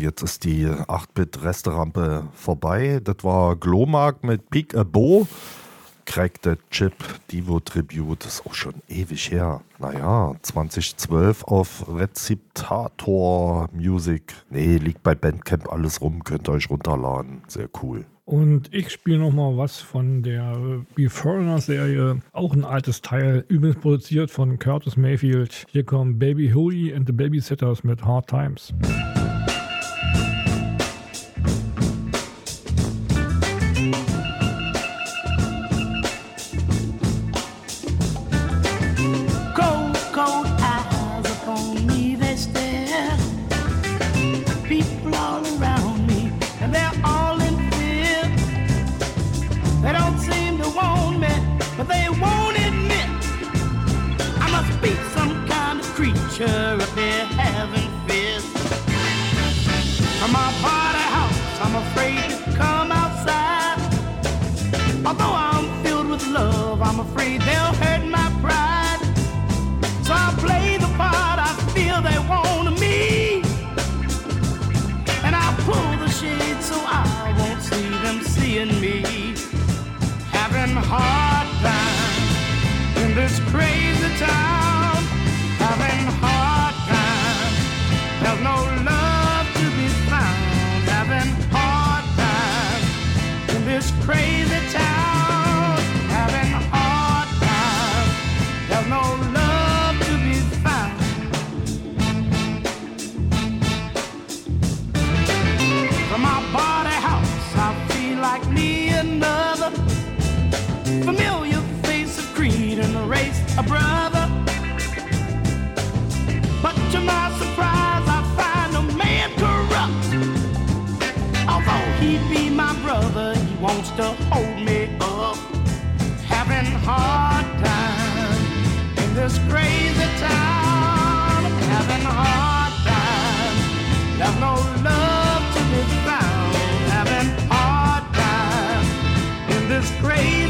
Jetzt ist die 8-Bit-Resterampe vorbei. Das war Glomark mit Peak a Bo. Crack the Chip, Divo Tribute, das ist auch schon ewig her. Naja, 2012 auf Reziptator Music. Nee, liegt bei Bandcamp alles rum, könnt ihr euch runterladen. Sehr cool. Und ich spiele nochmal was von der Be Foreigner Serie. Auch ein altes Teil, übrigens produziert von Curtis Mayfield. Hier kommen Baby Huey and the Babysitters mit Hard Times. A brother. But to my surprise, I find a man corrupt. Although he be my brother, he wants to hold me up. Having hard times in this crazy town. Having hard times. There's no love to be found. Having hard times in this crazy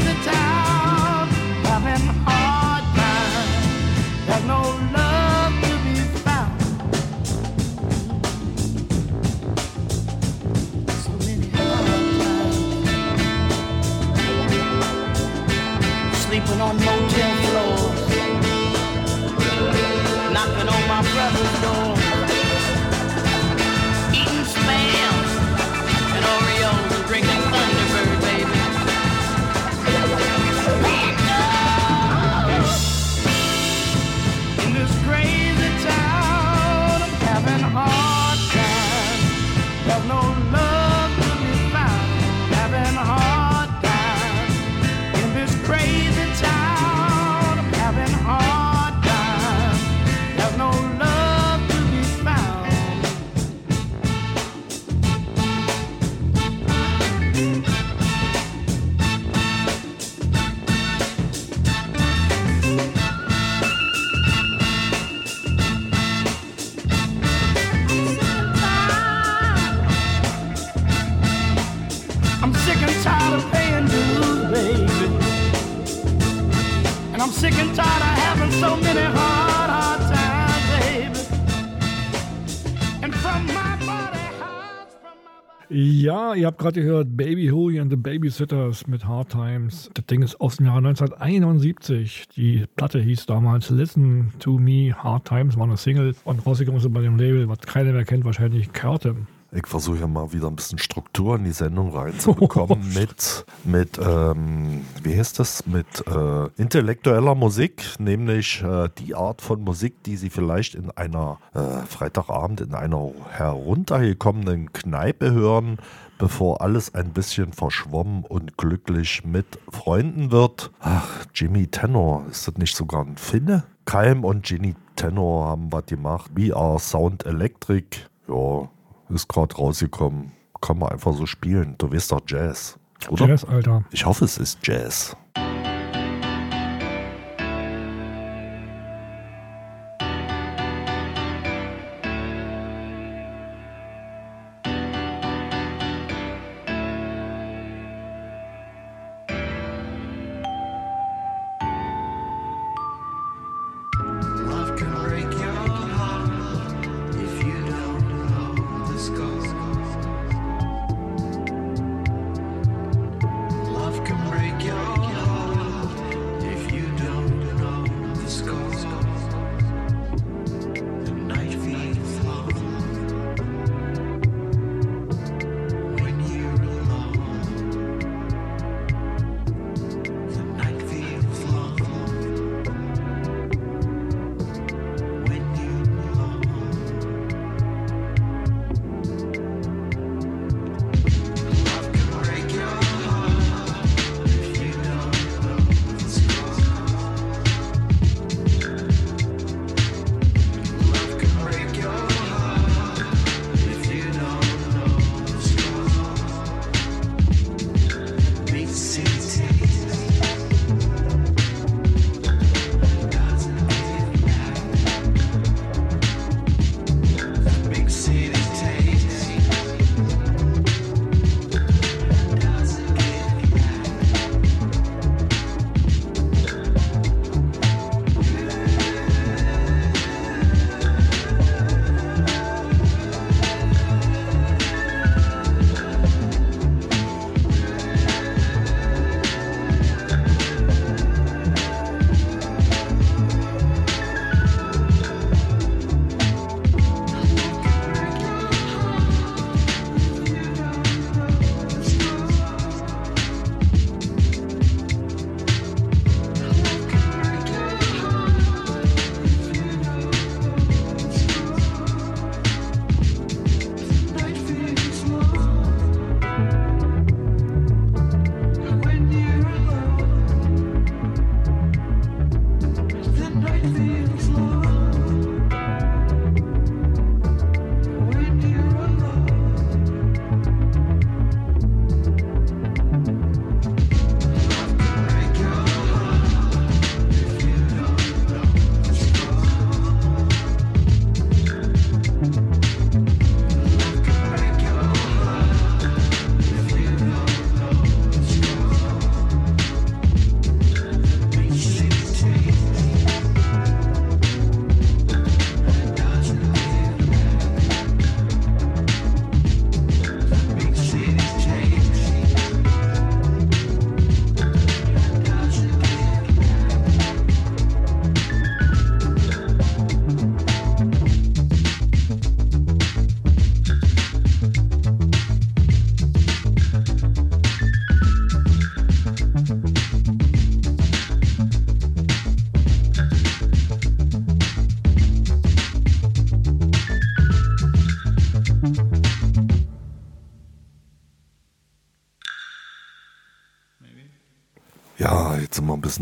ihr habt gerade gehört Baby Huey and the Babysitters mit Hard Times. Das Ding ist aus dem Jahr 1971. Die Platte hieß damals Listen to Me. Hard Times war eine Single und rausgekommen ist bei dem Label, was keiner mehr kennt, wahrscheinlich Curtin. Ich versuche ja mal wieder ein bisschen Struktur in die Sendung reinzubekommen mit, mit ähm, wie heißt das, mit äh, intellektueller Musik, nämlich äh, die Art von Musik, die Sie vielleicht in einer äh, Freitagabend in einer heruntergekommenen Kneipe hören, bevor alles ein bisschen verschwommen und glücklich mit Freunden wird. Ach, Jimmy Tenor, ist das nicht sogar ein Finne? Keim und Ginny Tenor haben was gemacht. Are Sound Electric. Ja, ist gerade rausgekommen. Kann man einfach so spielen. Du weißt doch Jazz. Oder? Jazz, Alter. Ich hoffe, es ist Jazz.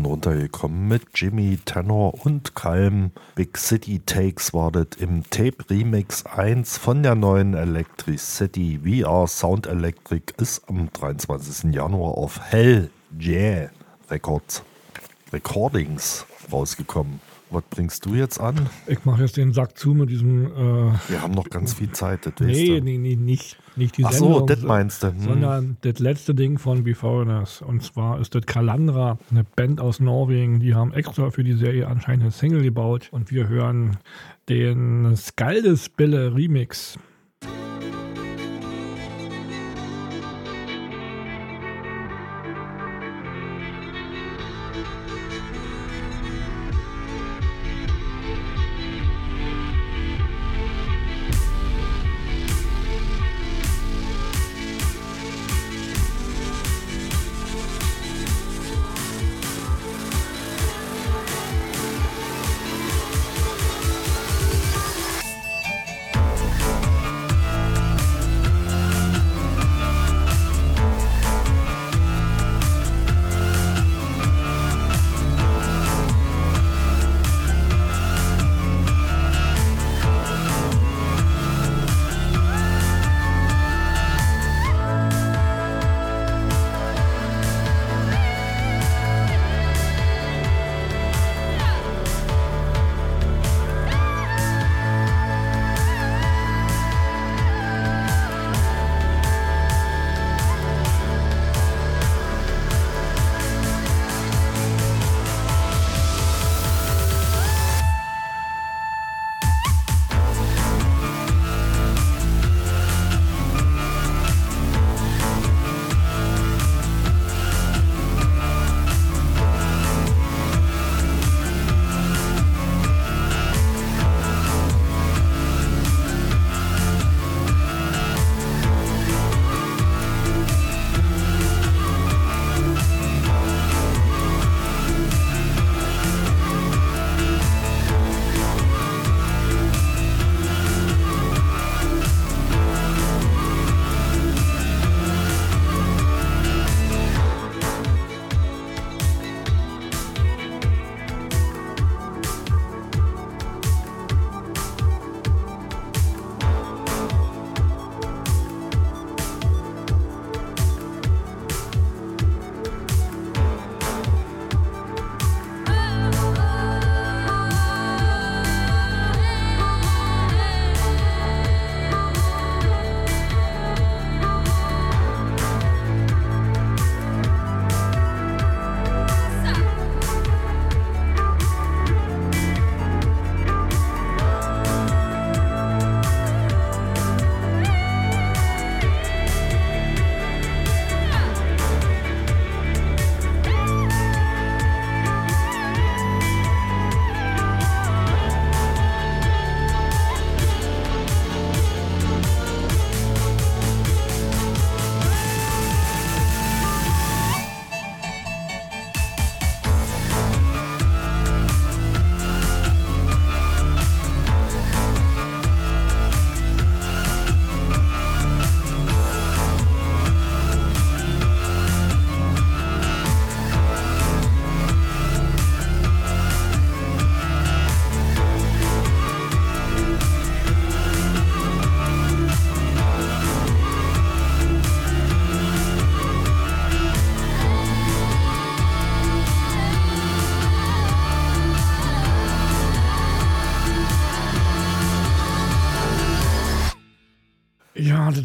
Bisschen runtergekommen mit Jimmy Tenor und Calm. Big City Takes war das im Tape Remix 1 von der neuen Electric City. VR Sound Electric ist am 23. Januar auf Hell Yeah Records Recordings rausgekommen. Was bringst du jetzt an? Ich mache jetzt den Sack zu mit diesem. Äh, Wir haben noch ganz viel Zeit, das nee, nee, nee, nicht, nicht die Ach so, Sendung, das meinst du. Hm. Sondern das letzte Ding von Beforeigners. Und zwar ist das Kalandra, eine Band aus Norwegen. Die haben extra für die Serie anscheinend eine Single gebaut. Und wir hören den Skaldesbille Remix.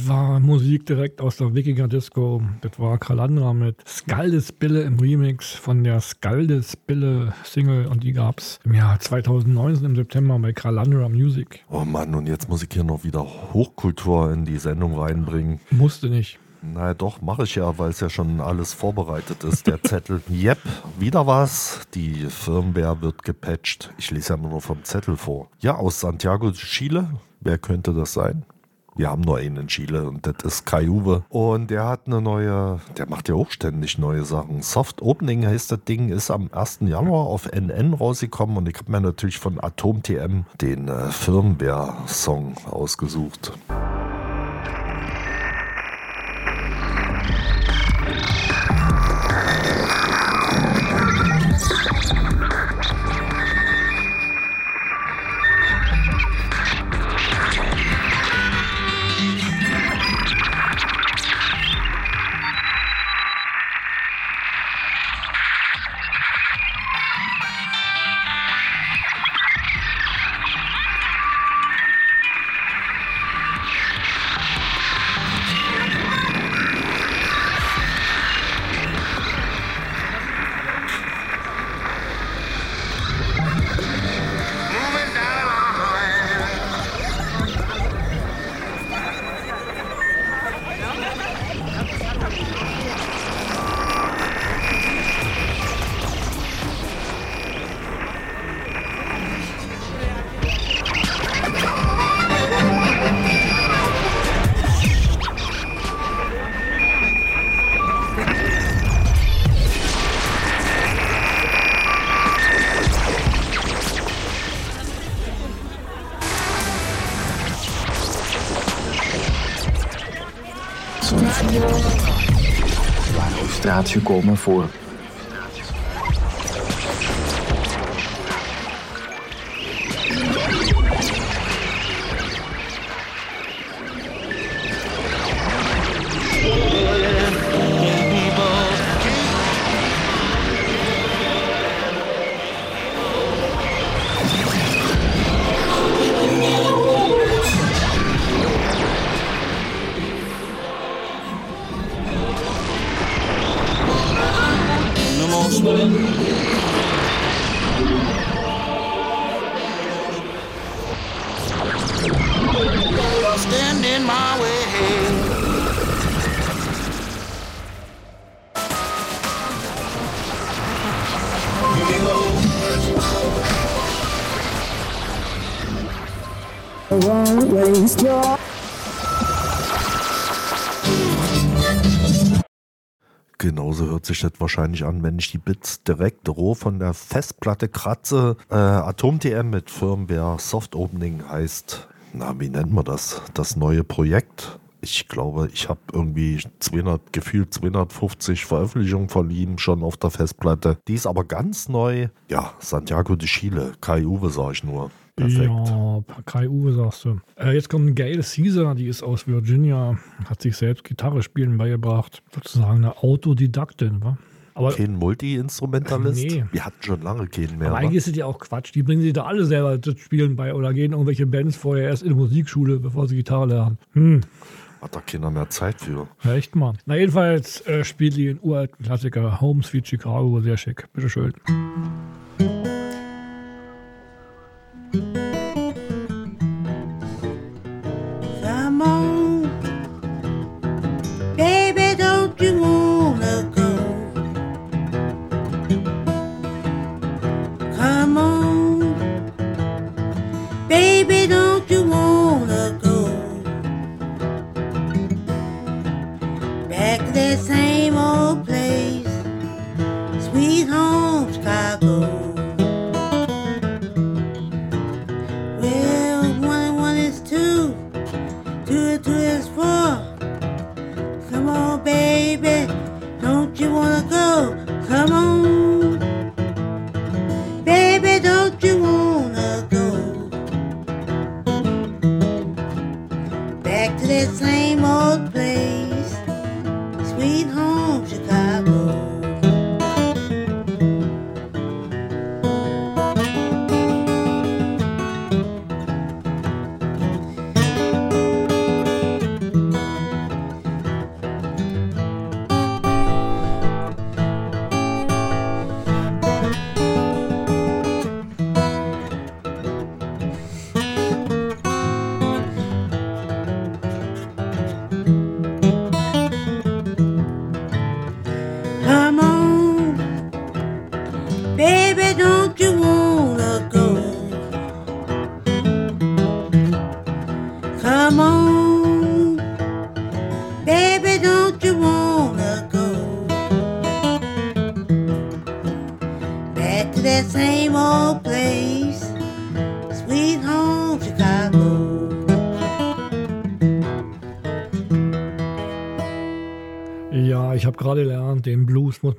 War Musik direkt aus der Wikinger Disco. Das war Kalandra mit Skaldesbille im Remix von der Skaldesbille Single und die gab es im Jahr 2019 im September bei Kalandra Music. Oh Mann, und jetzt muss ich hier noch wieder Hochkultur in die Sendung reinbringen. Musste nicht. Na doch, mache ich ja, weil es ja schon alles vorbereitet ist. Der Zettel, yep, wieder was. Die Firmware wird gepatcht. Ich lese ja nur vom Zettel vor. Ja, aus Santiago de Chile. Wer könnte das sein? Wir haben nur einen in Chile und das ist Kai Uwe. Und der hat eine neue, der macht ja auch ständig neue Sachen. Soft Opening heißt das Ding, ist am 1. Januar auf NN rausgekommen und ich habe mir natürlich von Atom TM den äh, Firmware-Song ausgesucht. Komen voor Sich das wahrscheinlich an, wenn ich die Bits direkt roh von der Festplatte kratze. Äh, Atom-TM mit Firmware Soft Opening heißt, na, wie nennt man das? Das neue Projekt. Ich glaube, ich habe irgendwie 200, gefühlt 250 Veröffentlichungen verliehen schon auf der Festplatte. Die ist aber ganz neu. Ja, Santiago de Chile, Kai Uwe sag ich nur. Perfekt. Ja, Kai Uwe sagst du. Äh, jetzt kommt Gail Caesar, die ist aus Virginia, hat sich selbst Gitarre spielen beigebracht. Sozusagen eine Autodidaktin, wa? Aber, Kein Multi-Instrumentalist? Nee. Wir hatten schon lange keinen mehr. aber eigentlich ist es ja auch Quatsch. Die bringen sich da alle selber das Spielen bei oder gehen irgendwelche Bands vorher erst in die Musikschule, bevor sie Gitarre lernen. Hm, Hat da keiner mehr Zeit für. ja, echt mal. Na, jedenfalls äh, spielt die einen uralten Klassiker Home Sweet Chicago, sehr schick. Bitteschön. Come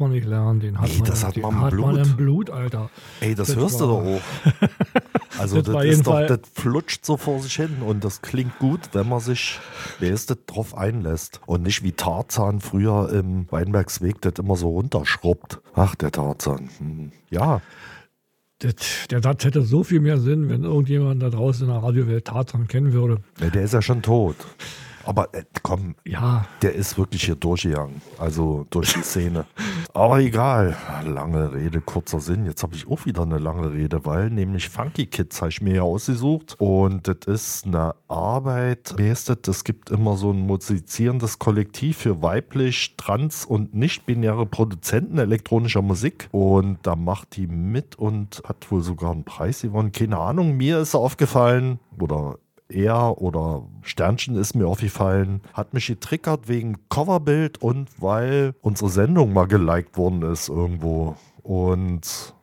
muss man nicht lernen, den hat Nee, man, das hat man im hat man Blut. im Blut, Alter. Ey, das, Das hörst du war- doch auch. Also Das das, ist doch, das flutscht so vor sich hin und das klingt gut, wenn man sich, wer ist das, drauf einlässt. Und nicht wie Tarzan früher im Weinbergsweg das immer so runterschrubbt. Ach, der Tarzan. Hm. Ja, Das, der Satz hätte so viel mehr Sinn, wenn irgendjemand da draußen in der Radiowelt Tarzan kennen würde. ne, der ist ja schon tot. Aber äh, komm, Ja, der ist wirklich hier durchgegangen. Also durch die Szene. Aber egal. Lange Rede, kurzer Sinn. Jetzt habe ich auch wieder eine lange Rede, weil nämlich Funky Kids habe ich mir ja ausgesucht. Und das ist eine Arbeit. Das? Es gibt immer so ein musizierendes Kollektiv für weiblich, trans- und nicht-binäre Produzenten elektronischer Musik. Und da macht die mit und hat wohl sogar einen Preis gewonnen. Keine Ahnung. Mir ist aufgefallen, oder er oder Sternchen ist mir aufgefallen, hat mich getriggert wegen Coverbild und weil unsere Sendung mal geliked worden ist irgendwo. Und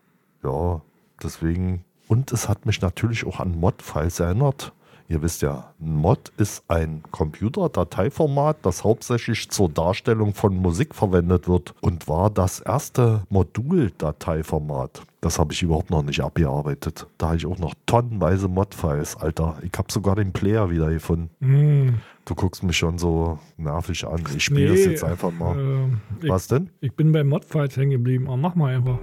ja, deswegen. Und es hat mich natürlich auch an Mod-Files erinnert. Ihr wisst ja, ein Mod ist ein Computerdateiformat, das hauptsächlich zur Darstellung von Musik verwendet wird und war das erste Moduldateiformat. Das habe ich überhaupt noch nicht abgearbeitet. Da habe ich auch noch tonnenweise Mod-Files, Alter. Ich habe sogar den Player wieder gefunden. Hm. Du guckst mich schon so nervig an. Ich spiele das jetzt einfach mal. ich, Was denn? Ich bin bei Modfights hängen geblieben. Aber mach mal einfach.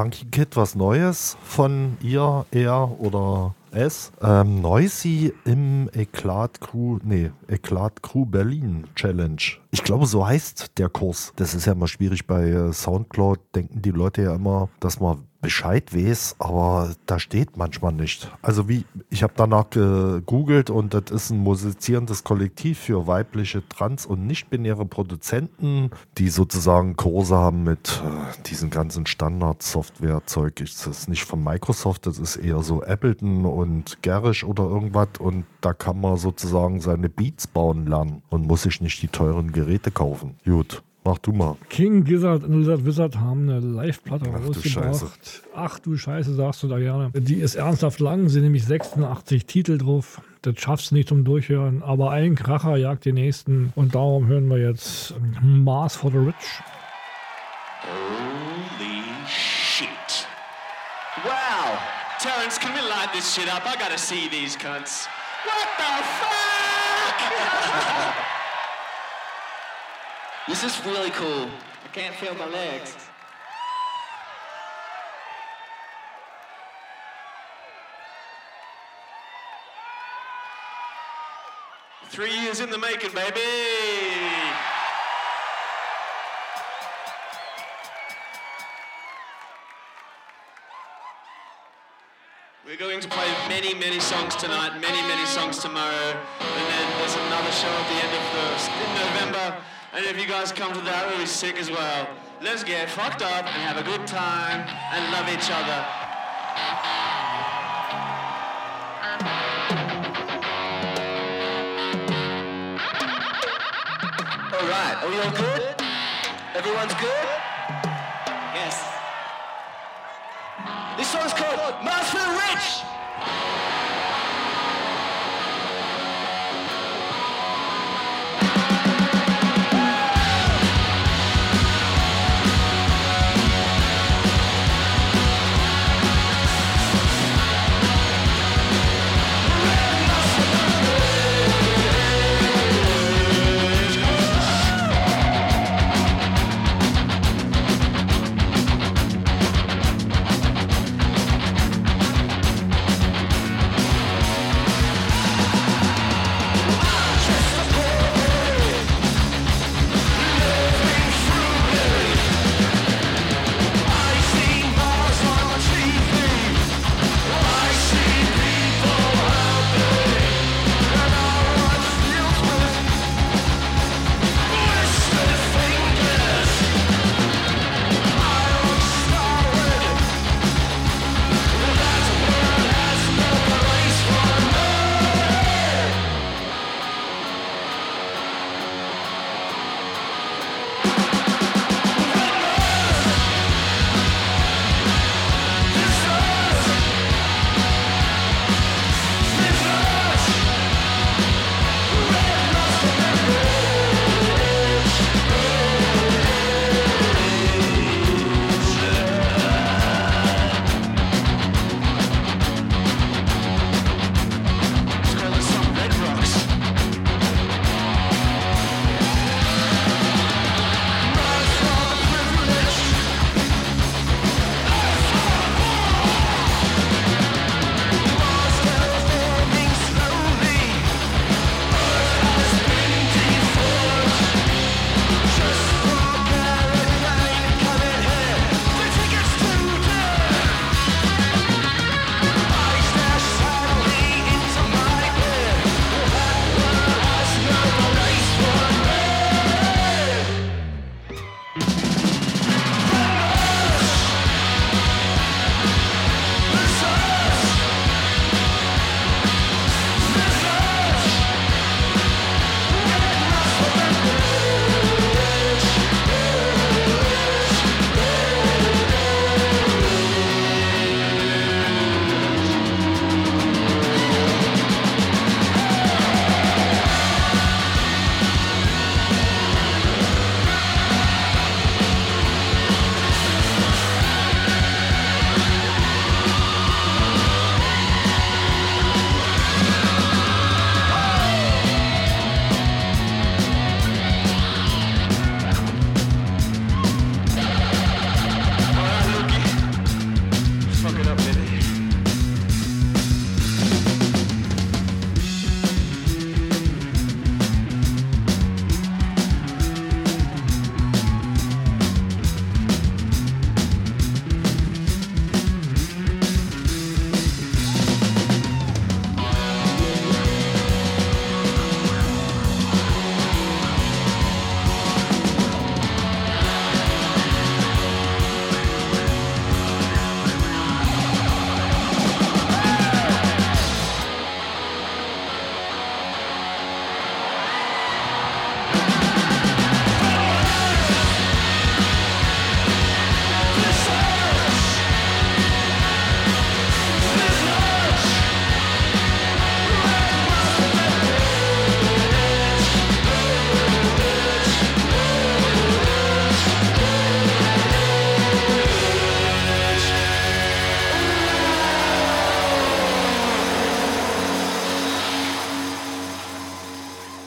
Funky Kid, was Neues von ihr, er oder es. Ähm, Noisy im Eklat Crew, nee, Eklat Crew Berlin Challenge. Ich glaube, so heißt der Kurs. Das ist ja immer schwierig bei äh, Soundcloud. Denken die Leute ja immer, dass man Bescheid weiß, aber da steht manchmal nicht. Also wie, ich habe danach gegoogelt und das ist ein musizierendes Kollektiv für weibliche trans- und nicht-binäre Produzenten, die sozusagen Kurse haben mit äh, diesen ganzen Standard-Software-Zeug. Das ist nicht von Microsoft, das ist eher so Ableton und Garish oder irgendwas und da kann man sozusagen seine Beats bauen lernen und muss sich nicht die teuren Geräte kaufen. Gut. Mach du mal. King Gizzard und Lizard Wizard haben eine Live-Platte Ach du rausgebracht. Scheiße. Ach du Scheiße, sagst du da gerne. Die ist ernsthaft lang, sind nämlich 86 Titel drauf. Das schaffst du nicht zum Durchhören, aber ein Kracher jagt den nächsten. Und darum hören wir jetzt Mars for the Rich. Holy shit. Wow. Terrence, can we light this shit up? I gotta see these cunts. What the fuck? this is really cool. I can't feel my legs. Three years in the making, baby. We're going to play many, many songs tonight, many, many songs tomorrow, and then there's another show at the end of the in November. And if you guys come to that, we'll be sick as well. Let's get fucked up and have a good time and love each other. All right, are we all good? Everyone's good? Yes. This song's called Master Rich.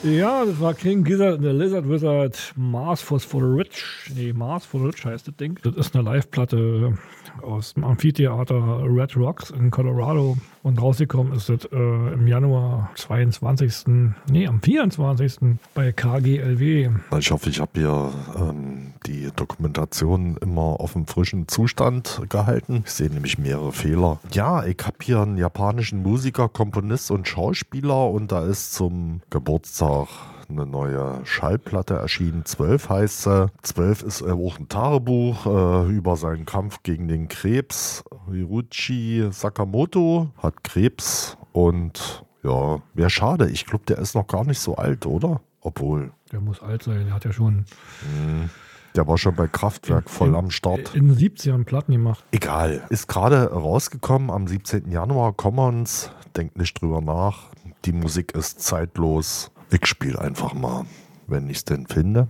Ja, das war King Gizzard and the Lizard Wizard Mars for the Rich. Nee, Mars for the Rich heißt das Ding. Das ist eine Live-Platte aus dem Amphitheater Red Rocks in Colorado. Und rausgekommen ist das äh, im Januar 22. Nee, am 24. bei KGLW. Ich hoffe, ich habe hier ähm, die Dokumentation immer auf dem frischen Zustand gehalten. Ich sehe nämlich mehrere Fehler. Ja, ich habe hier einen japanischen Musiker, Komponist und Schauspieler und da ist zum Geburtstag eine neue Schallplatte erschienen. 12 heißt sie. 12 ist äh, auch ein Tagebuch äh, über seinen Kampf gegen den Krebs. Hiruchi Sakamoto hat Krebs und ja, wäre schade. Ich glaube, der ist noch gar nicht so alt, oder? Obwohl. Der muss alt sein. Der hat ja schon Der war schon bei Kraftwerk voll am Start. in den 70ern Platten gemacht. Egal. Ist gerade rausgekommen am 17. Januar. Commons. Denkt nicht drüber nach. Die Musik ist zeitlos. Ich spiele einfach mal, wenn ich es denn finde.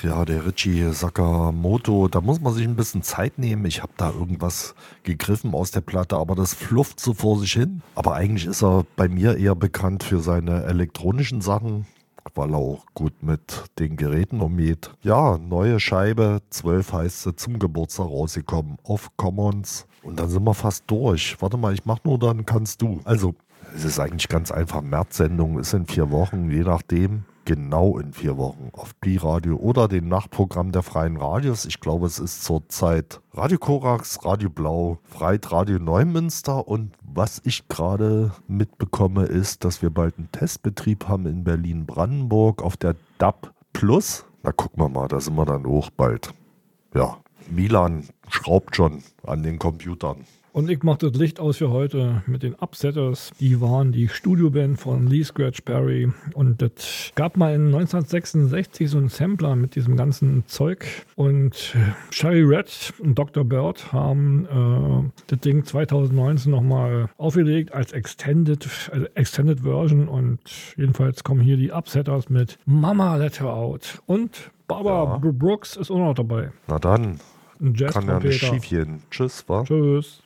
Ach ja, der Richie Sakamoto, da muss man sich ein bisschen Zeit nehmen. Ich habe da irgendwas gegriffen aus der Platte, aber das flufft so vor sich hin. Aber eigentlich ist er bei mir eher bekannt für seine elektronischen Sachen, weil er auch gut mit den Geräten umgeht. Ja, neue Scheibe, 12 heißt sie, zum Geburtstag rausgekommen, auf Commons. Und dann sind wir fast durch. Warte mal, ich mach nur, dann kannst du. Also, es ist eigentlich ganz einfach. März-Sendung ist in vier Wochen, je nachdem genau in vier Wochen auf Pi-Radio oder dem Nachtprogramm der Freien Radios. Ich glaube, es ist zurzeit Radio Korax, Radio Blau, Freit Radio Neumünster und was ich gerade mitbekomme, ist, dass wir bald einen Testbetrieb haben in Berlin-Brandenburg auf der DAB Plus. Na gucken wir mal, da sind wir dann hoch bald. ja, Milan schraubt schon an den Computern. Und ich mache das Licht aus für heute mit den Upsetters. Die waren die Studioband von Lee Scratch Perry. Und das gab mal in 1966 so einen Sampler mit diesem ganzen Zeug. Und Sherry Red und Dr. Bird haben äh, das Ding 2019 nochmal aufgelegt als Extended, also Extended Version. Und jedenfalls kommen hier die Upsetters mit Mama Let Her Out. Und Barbara Brooks ist auch noch dabei. Na dann, Ein kann ja nicht schief gehen. Tschüss, wa? Tschüss.